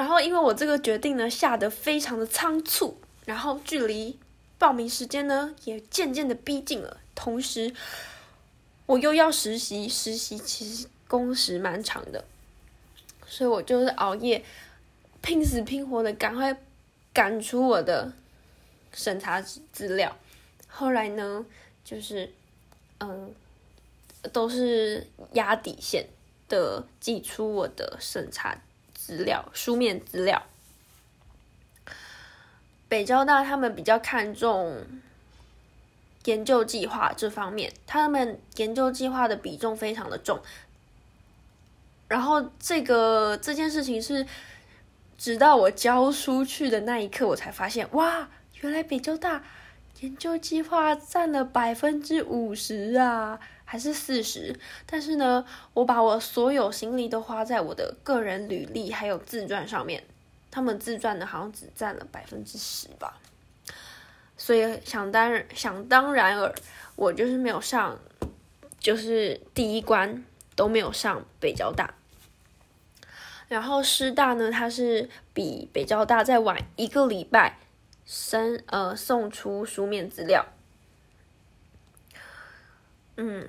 [SPEAKER 1] 然后，因为我这个决定呢下得非常的仓促，然后距离报名时间呢也渐渐的逼近了，同时我又要实习，实习其实工时蛮长的，所以我就是熬夜，拼死拼活的赶快赶出我的。审查资料，后来呢，就是嗯，都是压底线的寄出我的审查资料、书面资料。北交大他们比较看重研究计划这方面，他们研究计划的比重非常的重。然后这个这件事情是，直到我交出去的那一刻，我才发现，哇！原来北交大研究计划占了百分之五十啊，还是四十？但是呢，我把我所有心力都花在我的个人履历还有自传上面，他们自传的好像只占了百分之十吧。所以想当然想当然尔，我就是没有上，就是第一关都没有上北交大。然后师大呢，它是比北交大再晚一个礼拜。生呃送出书面资料，嗯，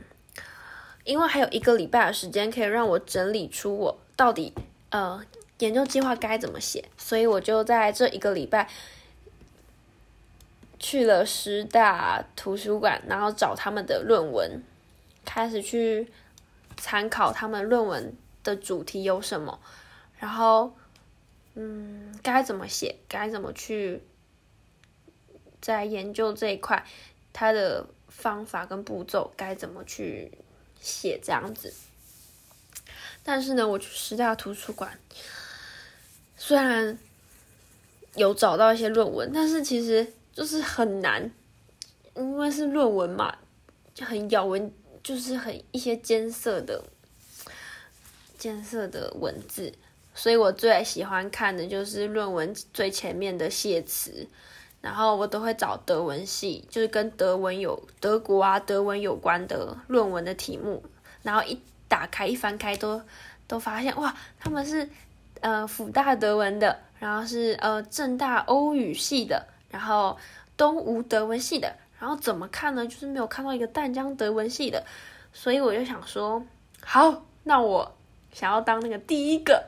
[SPEAKER 1] 因为还有一个礼拜的时间可以让我整理出我到底呃研究计划该怎么写，所以我就在这一个礼拜去了师大图书馆，然后找他们的论文，开始去参考他们论文的主题有什么，然后嗯该怎么写，该怎么去。在研究这一块，它的方法跟步骤该怎么去写这样子。但是呢，我去师大图书馆，虽然有找到一些论文，但是其实就是很难，因为是论文嘛，就很咬文，就是很一些艰涩的、艰涩的文字，所以我最喜欢看的就是论文最前面的谢词。然后我都会找德文系，就是跟德文有德国啊德文有关的论文的题目。然后一打开一翻开，都都发现哇，他们是呃辅大德文的，然后是呃正大欧语系的，然后东吴德文系的。然后怎么看呢？就是没有看到一个淡江德文系的，所以我就想说，好，那我想要当那个第一个。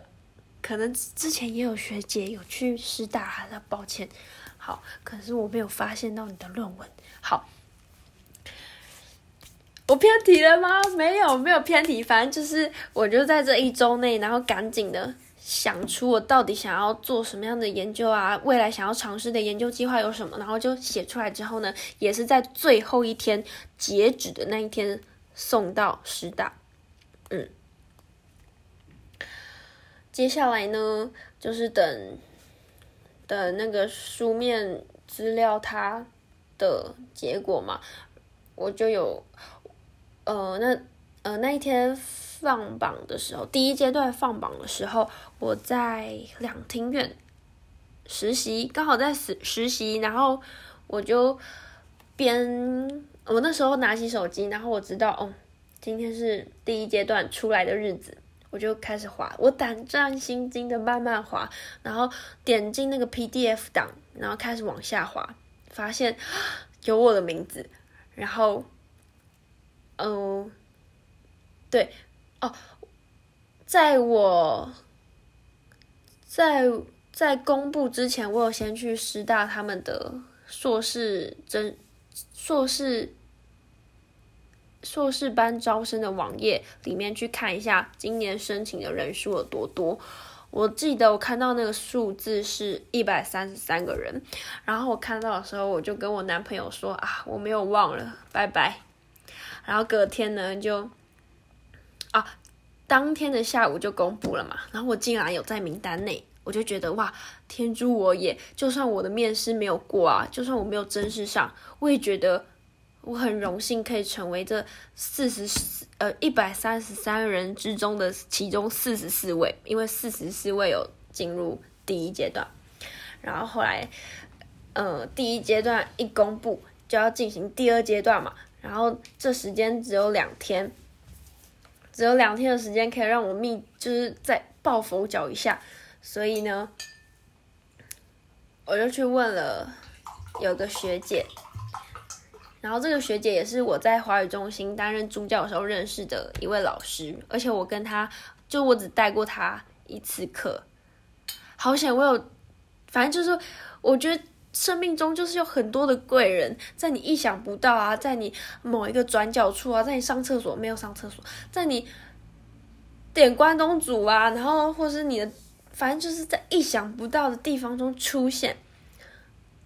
[SPEAKER 1] 可能之前也有学姐有去师大，那抱歉。好，可是我没有发现到你的论文。好，我偏题了吗？没有，没有偏题。反正就是，我就在这一周内，然后赶紧的想出我到底想要做什么样的研究啊，未来想要尝试的研究计划有什么，然后就写出来之后呢，也是在最后一天截止的那一天送到师大。嗯，接下来呢，就是等的那个书面资料它的结果嘛，我就有。呃，那呃那一天放榜的时候，第一阶段放榜的时候，我在两厅院实习，刚好在实实习，然后我就边我那时候拿起手机，然后我知道哦，今天是第一阶段出来的日子，我就开始滑，我胆战心惊的慢慢滑，然后点进那个 PDF 档，然后开始往下滑，发现有我的名字，然后。嗯，对，哦，在我，在在公布之前，我有先去师大他们的硕士真硕士硕士班招生的网页里面去看一下今年申请的人数有多多。我记得我看到那个数字是一百三十三个人，然后我看到的时候，我就跟我男朋友说啊，我没有忘了，拜拜。然后隔天呢，就啊，当天的下午就公布了嘛。然后我竟然有在名单内，我就觉得哇，天助我也！就算我的面试没有过啊，就算我没有正式上，我也觉得我很荣幸可以成为这四十四呃一百三十三人之中的其中四十四位，因为四十四位有进入第一阶段。然后后来，呃，第一阶段一公布，就要进行第二阶段嘛。然后这时间只有两天，只有两天的时间可以让我密，就是再抱佛脚一下。所以呢，我就去问了有个学姐，然后这个学姐也是我在华语中心担任助教的时候认识的一位老师，而且我跟她就我只带过她一次课，好险我有，反正就是我觉得。生命中就是有很多的贵人，在你意想不到啊，在你某一个转角处啊，在你上厕所没有上厕所，在你点关东煮啊，然后或是你的，反正就是在意想不到的地方中出现。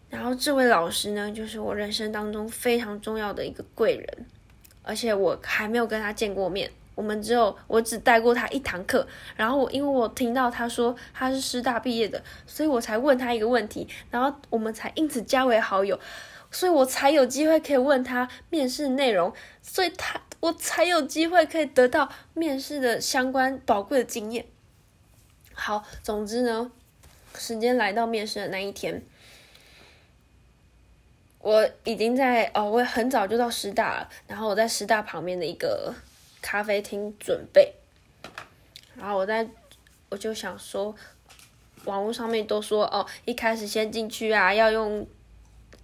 [SPEAKER 1] 然后这位老师呢，就是我人生当中非常重要的一个贵人，而且我还没有跟他见过面。我们只有我只带过他一堂课，然后我因为我听到他说他是师大毕业的，所以我才问他一个问题，然后我们才因此加为好友，所以我才有机会可以问他面试内容，所以他我才有机会可以得到面试的相关宝贵的经验。好，总之呢，时间来到面试的那一天，我已经在哦，我很早就到师大了，然后我在师大旁边的一个。咖啡厅准备，然后我在我就想说，网络上面都说哦，一开始先进去啊，要用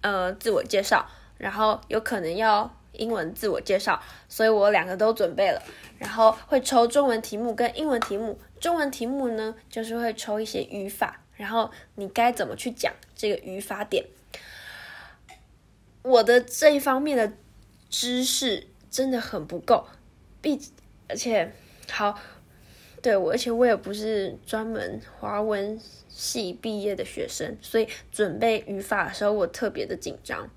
[SPEAKER 1] 呃自我介绍，然后有可能要英文自我介绍，所以我两个都准备了，然后会抽中文题目跟英文题目，中文题目呢就是会抽一些语法，然后你该怎么去讲这个语法点，我的这一方面的知识真的很不够。毕，而且好，对我，而且我也不是专门华文系毕业的学生，所以准备语法的时候我特别的紧张。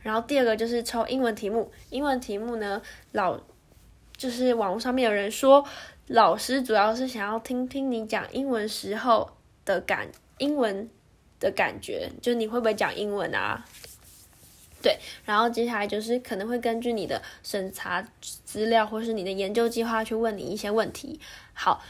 [SPEAKER 1] 然后第二个就是抽英文题目，英文题目呢，老就是网络上面有人说，老师主要是想要听听你讲英文时候的感，英文的感觉，就你会不会讲英文啊？对，然后接下来就是可能会根据你的审查资料或是你的研究计划去问你一些问题。好，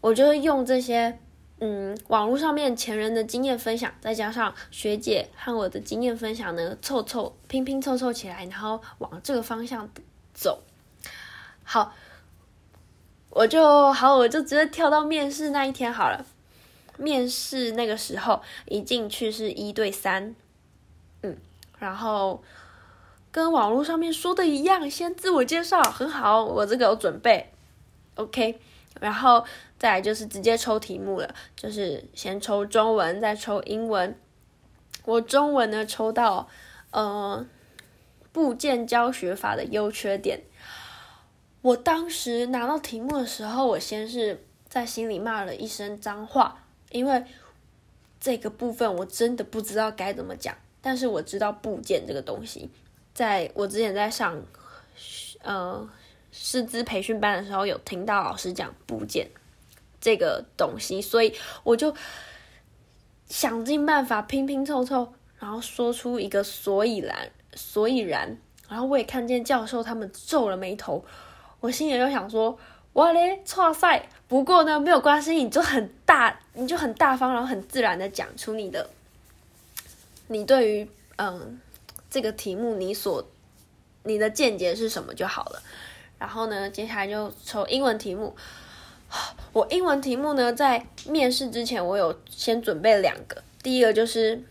[SPEAKER 1] 我就会用这些嗯网络上面前人的经验分享，再加上学姐和我的经验分享呢，凑凑拼拼凑凑起来，然后往这个方向走。好，我就好，我就直接跳到面试那一天好了。面试那个时候一进去是一对三。然后跟网络上面说的一样，先自我介绍，很好，我这个有准备，OK。然后再来就是直接抽题目了，就是先抽中文，再抽英文。我中文呢抽到呃部件教学法的优缺点。我当时拿到题目的时候，我先是在心里骂了一声脏话，因为这个部分我真的不知道该怎么讲。但是我知道部件这个东西，在我之前在上呃师资培训班的时候，有听到老师讲部件这个东西，所以我就想尽办法拼拼凑凑，然后说出一个所以然，所以然。然后我也看见教授他们皱了眉头。我心里就想说，哇嘞，错赛。不过呢，没有关系，你就很大，你就很大方，然后很自然的讲出你的，你对于嗯这个题目你所你的见解是什么就好了。然后呢，接下来就抽英文题目。[sighs] 我英文题目呢，在面试之前，我有先准备两个。第一个就是，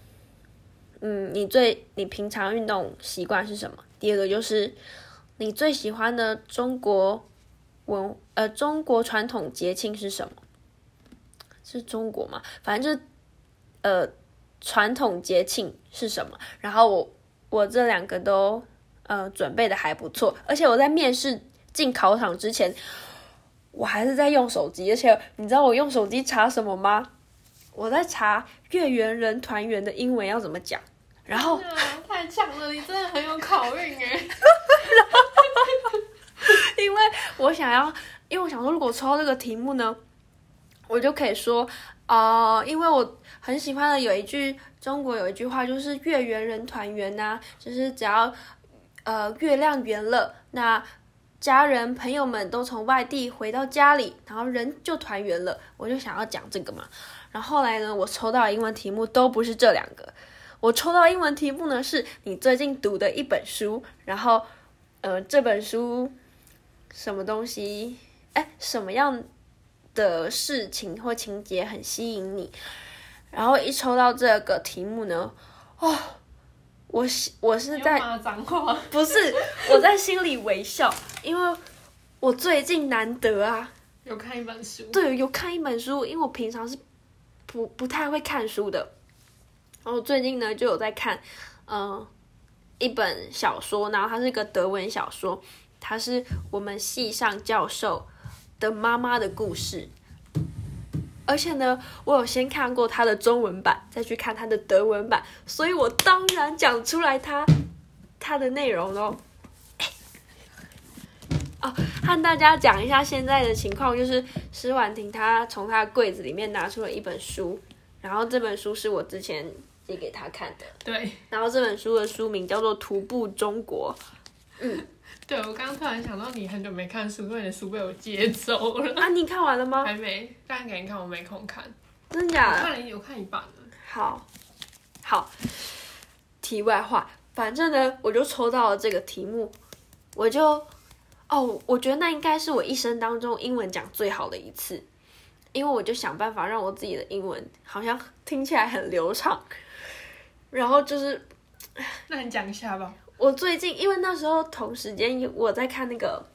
[SPEAKER 1] 嗯，你最你平常运动习惯是什么？第二个就是。你最喜欢的中国文呃中国传统节庆是什么？是中国吗？反正就是呃传统节庆是什么？然后我我这两个都呃准备的还不错，而且我在面试进考场之前，我还是在用手机，而且你知道我用手机查什么吗？我在查月圆人团圆的英文要怎么讲。然后
[SPEAKER 2] 太强了，你真的很有考运哎！[laughs]
[SPEAKER 1] 因为我想要，因为我想说，如果抽到这个题目呢，我就可以说，哦，因为我很喜欢的有一句中国有一句话，就是月圆人团圆呐，就是只要呃月亮圆了，那家人朋友们都从外地回到家里，然后人就团圆了。我就想要讲这个嘛。然后后来呢，我抽到英文题目都不是这两个。我抽到英文题目呢，是你最近读的一本书，然后，呃，这本书什么东西？哎，什么样的事情或情节很吸引你？然后一抽到这个题目呢，哦，我我是在 [laughs] 不是我在心里微笑，因为我最近难得啊，
[SPEAKER 2] 有看一本书，
[SPEAKER 1] 对，有看一本书，因为我平常是不不太会看书的。然后最近呢，就有在看，嗯，一本小说，然后它是一个德文小说，它是我们系上教授的妈妈的故事，而且呢，我有先看过它的中文版，再去看它的德文版，所以我当然讲出来它它的内容喽。哦，和大家讲一下现在的情况，就是施婉婷她从她的柜子里面拿出了一本书，然后这本书是我之前。寄给她看的，
[SPEAKER 2] 对。
[SPEAKER 1] 然后这本书的书名叫做《徒步中国》。
[SPEAKER 2] 嗯，对我刚刚突然想到，你很久没看书，因为你的书被我借走了。啊，
[SPEAKER 1] 你看完了吗？
[SPEAKER 2] 还没，刚给你看，我没空看。
[SPEAKER 1] 真的假
[SPEAKER 2] 的？看了我看一半了。
[SPEAKER 1] 好，好。题外话，反正呢，我就抽到了这个题目，我就，哦，我觉得那应该是我一生当中英文讲最好的一次，因为我就想办法让我自己的英文好像听起来很流畅。然后就是，
[SPEAKER 2] 那你讲一下吧。
[SPEAKER 1] 我最近因为那时候同时间我在看那个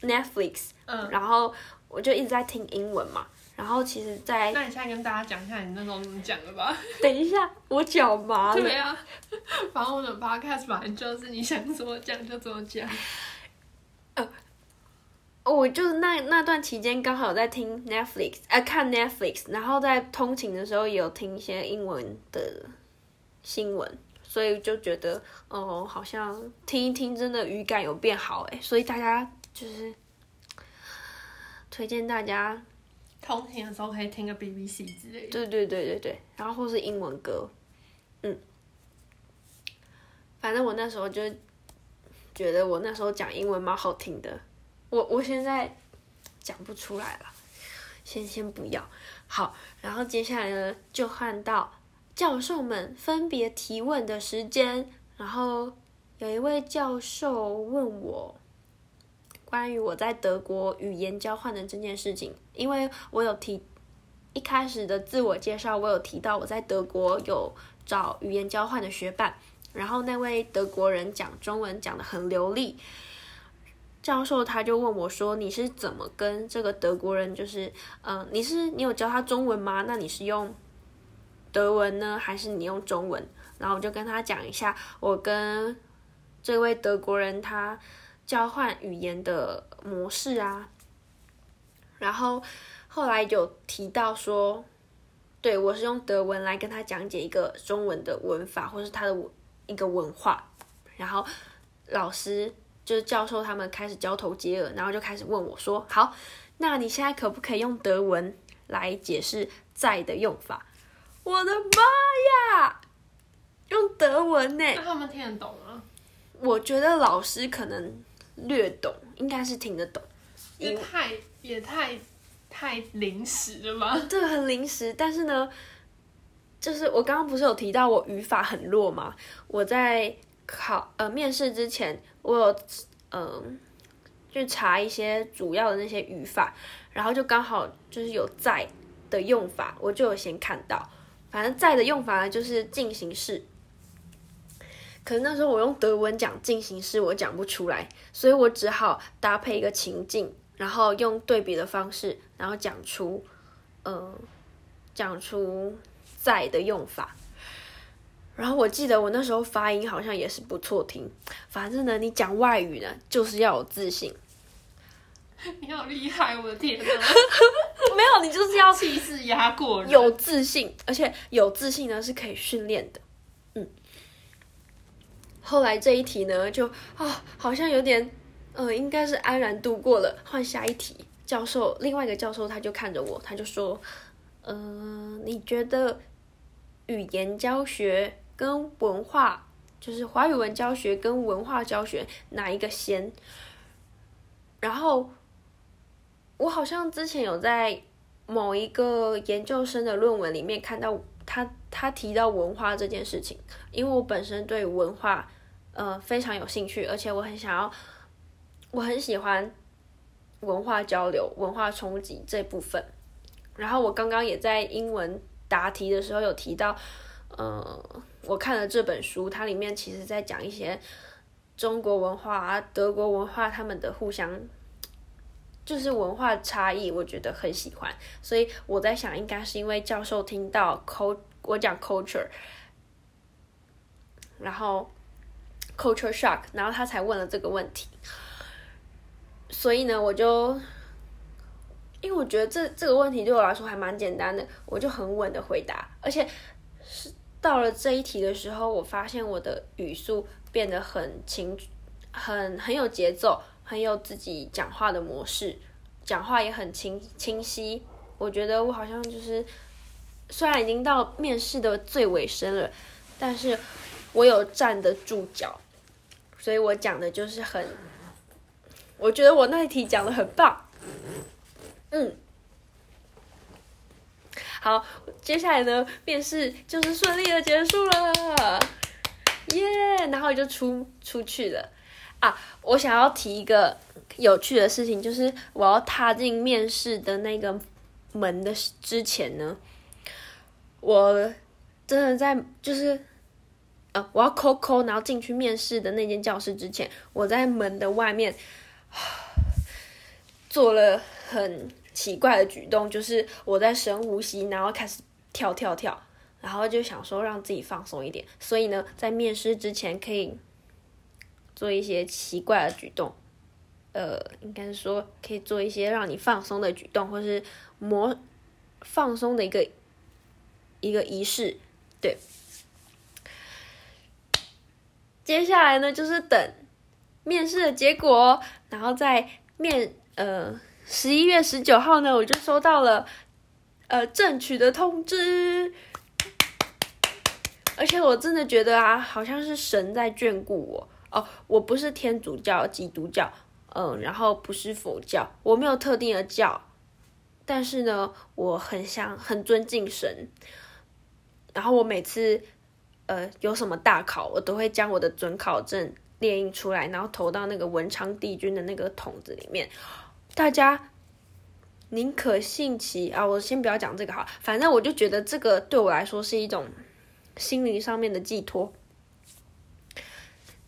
[SPEAKER 1] Netflix，
[SPEAKER 2] 嗯，
[SPEAKER 1] 然后我就一直在听英文嘛。然后其实，在
[SPEAKER 2] 那你现在跟大家讲一下你那时候怎么讲的吧。
[SPEAKER 1] 等一下，我脚麻了。
[SPEAKER 2] 对啊，反正我的 podcast 本来就是你想怎么讲就怎么讲。
[SPEAKER 1] 呃，我就是那那段期间刚好在听 Netflix，呃，看 Netflix，然后在通勤的时候也有听一些英文的。新闻，所以就觉得，哦，好像听一听，真的语感有变好哎，所以大家就是推荐大家
[SPEAKER 2] 通勤的时候可以听个 BBC 之类的。
[SPEAKER 1] 对对对对对，然后或是英文歌，嗯，反正我那时候就觉得我那时候讲英文蛮好听的，我我现在讲不出来了，先先不要，好，然后接下来呢就换到。教授们分别提问的时间，然后有一位教授问我关于我在德国语言交换的这件事情，因为我有提一开始的自我介绍，我有提到我在德国有找语言交换的学伴，然后那位德国人讲中文讲的很流利，教授他就问我说：“你是怎么跟这个德国人，就是嗯，你是你有教他中文吗？那你是用？”德文呢，还是你用中文？然后我就跟他讲一下我跟这位德国人他交换语言的模式啊，然后后来有提到说，对我是用德文来跟他讲解一个中文的文法，或是他的一个文化，然后老师就是教授他们开始交头接耳，然后就开始问我说：“好，那你现在可不可以用德文来解释在的用法？”我的妈呀！用德文呢？
[SPEAKER 2] 那他们听得懂吗？
[SPEAKER 1] 我觉得老师可能略懂，应该是听得懂。
[SPEAKER 2] 也太也太太临时了吧？
[SPEAKER 1] 对，很临时。但是呢，就是我刚刚不是有提到我语法很弱吗？我在考呃面试之前，我有嗯去查一些主要的那些语法，然后就刚好就是有在的用法，我就有先看到。反正在的用法呢，就是进行式。可是那时候我用德文讲进行式，我讲不出来，所以我只好搭配一个情境，然后用对比的方式，然后讲出，呃，讲出在的用法。然后我记得我那时候发音好像也是不错听。反正呢，你讲外语呢，就是要有自信。[laughs]
[SPEAKER 2] 你好厉害，我的天哪！[laughs]
[SPEAKER 1] 没有，你就是要
[SPEAKER 2] 气势压过人，
[SPEAKER 1] 有自信，而且有自信呢是可以训练的。嗯，后来这一题呢，就啊，好像有点，呃，应该是安然度过了。换下一题，教授，另外一个教授他就看着我，他就说，嗯，你觉得语言教学跟文化，就是华语文教学跟文化教学哪一个先？然后。我好像之前有在某一个研究生的论文里面看到他，他提到文化这件事情，因为我本身对文化呃非常有兴趣，而且我很想要，我很喜欢文化交流、文化冲击这部分。然后我刚刚也在英文答题的时候有提到，呃，我看了这本书，它里面其实在讲一些中国文化啊、德国文化他们的互相。就是文化差异，我觉得很喜欢，所以我在想，应该是因为教授听到 “co” 我讲 culture，然后 culture shock，然后他才问了这个问题。所以呢，我就因为我觉得这这个问题对我来说还蛮简单的，我就很稳的回答，而且是到了这一题的时候，我发现我的语速变得很清，很很有节奏。很有自己讲话的模式，讲话也很清清晰。我觉得我好像就是，虽然已经到面试的最尾声了，但是我有站得住脚，所以我讲的就是很，我觉得我那一题讲的很棒。嗯，好，接下来呢，面试就是顺利的结束了，耶！然后就出出去了。啊，我想要提一个有趣的事情，就是我要踏进面试的那个门的之前呢，我真的在就是呃，我要扣扣，然后进去面试的那间教室之前，我在门的外面 [sighs] 做了很奇怪的举动，就是我在深呼吸，然后开始跳跳跳，然后就想说让自己放松一点，所以呢，在面试之前可以。做一些奇怪的举动，呃，应该是说可以做一些让你放松的举动，或是模放松的一个一个仪式，对。接下来呢，就是等面试的结果，然后在面呃十一月十九号呢，我就收到了呃正取的通知，而且我真的觉得啊，好像是神在眷顾我。哦，我不是天主教、基督教，嗯，然后不是佛教，我没有特定的教，但是呢，我很想很尊敬神，然后我每次呃有什么大考，我都会将我的准考证列印出来，然后投到那个文昌帝君的那个桶子里面。大家宁可信其啊，我先不要讲这个哈，反正我就觉得这个对我来说是一种心灵上面的寄托。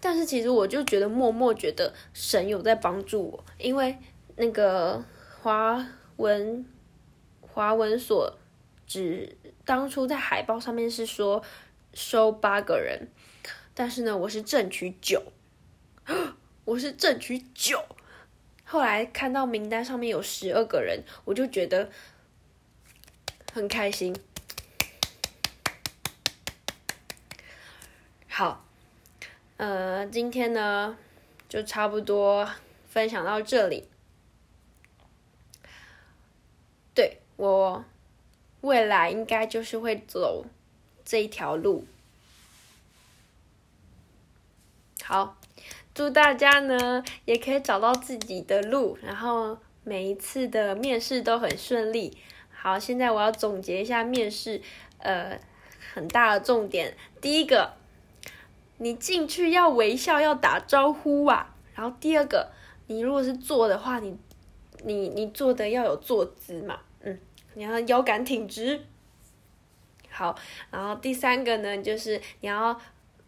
[SPEAKER 1] 但是其实我就觉得默默觉得神有在帮助我，因为那个华文华文所只当初在海报上面是说收八个人，但是呢我是正取九，[gasps] 我是正取九。后来看到名单上面有十二个人，我就觉得很开心。好，呃，今天呢就差不多分享到这里。对我未来应该就是会走这一条路。好，祝大家呢也可以找到自己的路，然后每一次的面试都很顺利。好，现在我要总结一下面试，呃，很大的重点。第一个。你进去要微笑，要打招呼啊。然后第二个，你如果是坐的话，你你你坐的要有坐姿嘛，嗯，你要腰杆挺直。好，然后第三个呢，就是你要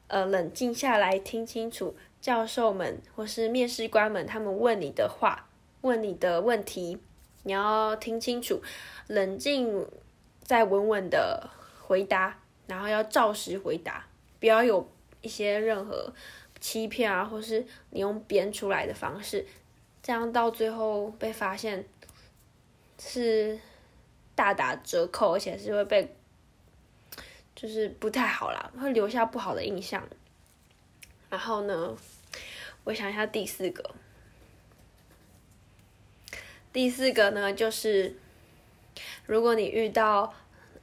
[SPEAKER 1] 呃冷静下来，听清楚教授们或是面试官们他们问你的话，问你的问题，你要听清楚，冷静再稳稳的回答，然后要照实回答，不要有。一些任何欺骗啊，或是你用编出来的方式，这样到最后被发现是大打折扣，而且是会被就是不太好啦，会留下不好的印象。然后呢，我想一下第四个，第四个呢就是如果你遇到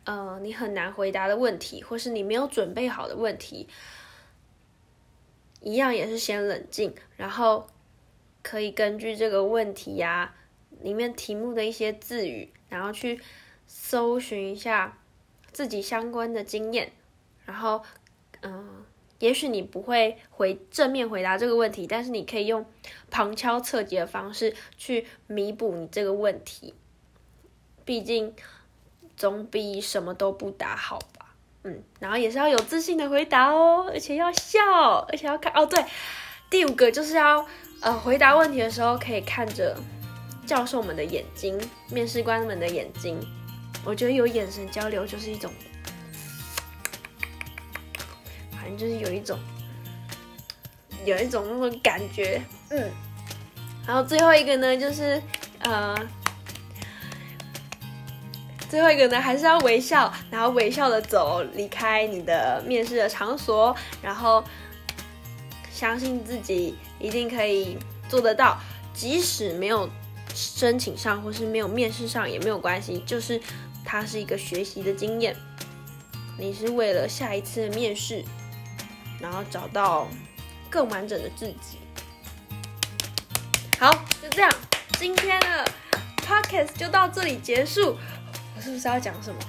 [SPEAKER 1] 呃你很难回答的问题，或是你没有准备好的问题。一样也是先冷静，然后可以根据这个问题呀里面题目的一些字语，然后去搜寻一下自己相关的经验，然后嗯，也许你不会回正面回答这个问题，但是你可以用旁敲侧击的方式去弥补你这个问题，毕竟总比什么都不答好。嗯，然后也是要有自信的回答哦，而且要笑，而且要看哦。对，第五个就是要呃回答问题的时候可以看着教授们的眼睛、面试官们的眼睛。我觉得有眼神交流就是一种，反正就是有一种有一种那种感觉。嗯，然后最后一个呢，就是呃。最后一个呢，还是要微笑，然后微笑的走离开你的面试的场所，然后相信自己一定可以做得到，即使没有申请上或是没有面试上也没有关系，就是它是一个学习的经验，你是为了下一次面试，然后找到更完整的自己。好，就这样，今天的 podcast 就到这里结束。是不是要讲什么？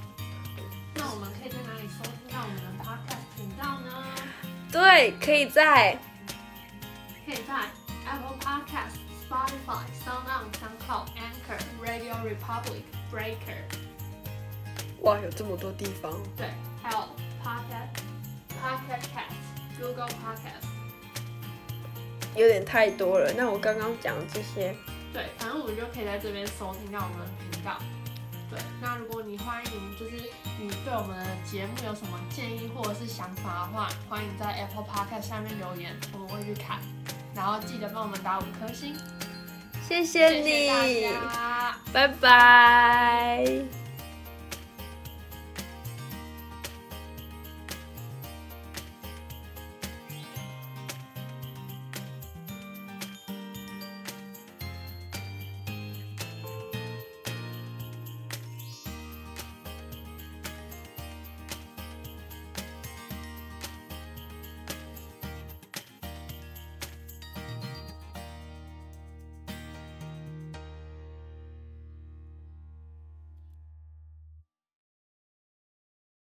[SPEAKER 2] 那我们可以在哪里收听到我们的 podcast 频道呢？
[SPEAKER 1] 对，可以在
[SPEAKER 2] 可以在 Apple Podcast、Spotify、SoundOn、SoundCloud、Anchor、Radio Republic、Breaker。
[SPEAKER 1] 哇，有这么多地方！
[SPEAKER 2] 对，还有 Podcast、Podcast Cast、Google Podcast，
[SPEAKER 1] 有点太多了。那我刚刚讲这些，
[SPEAKER 2] 对，反正我们就可以在这边收听到我们的频道。对，那如果你欢迎，就是你对我们的节目有什么建议或者是想法的话，欢迎在 Apple Podcast 下面留言，我们会去看，然后记得帮我们打五颗星，
[SPEAKER 1] 谢谢你，
[SPEAKER 2] 大家，
[SPEAKER 1] 拜拜。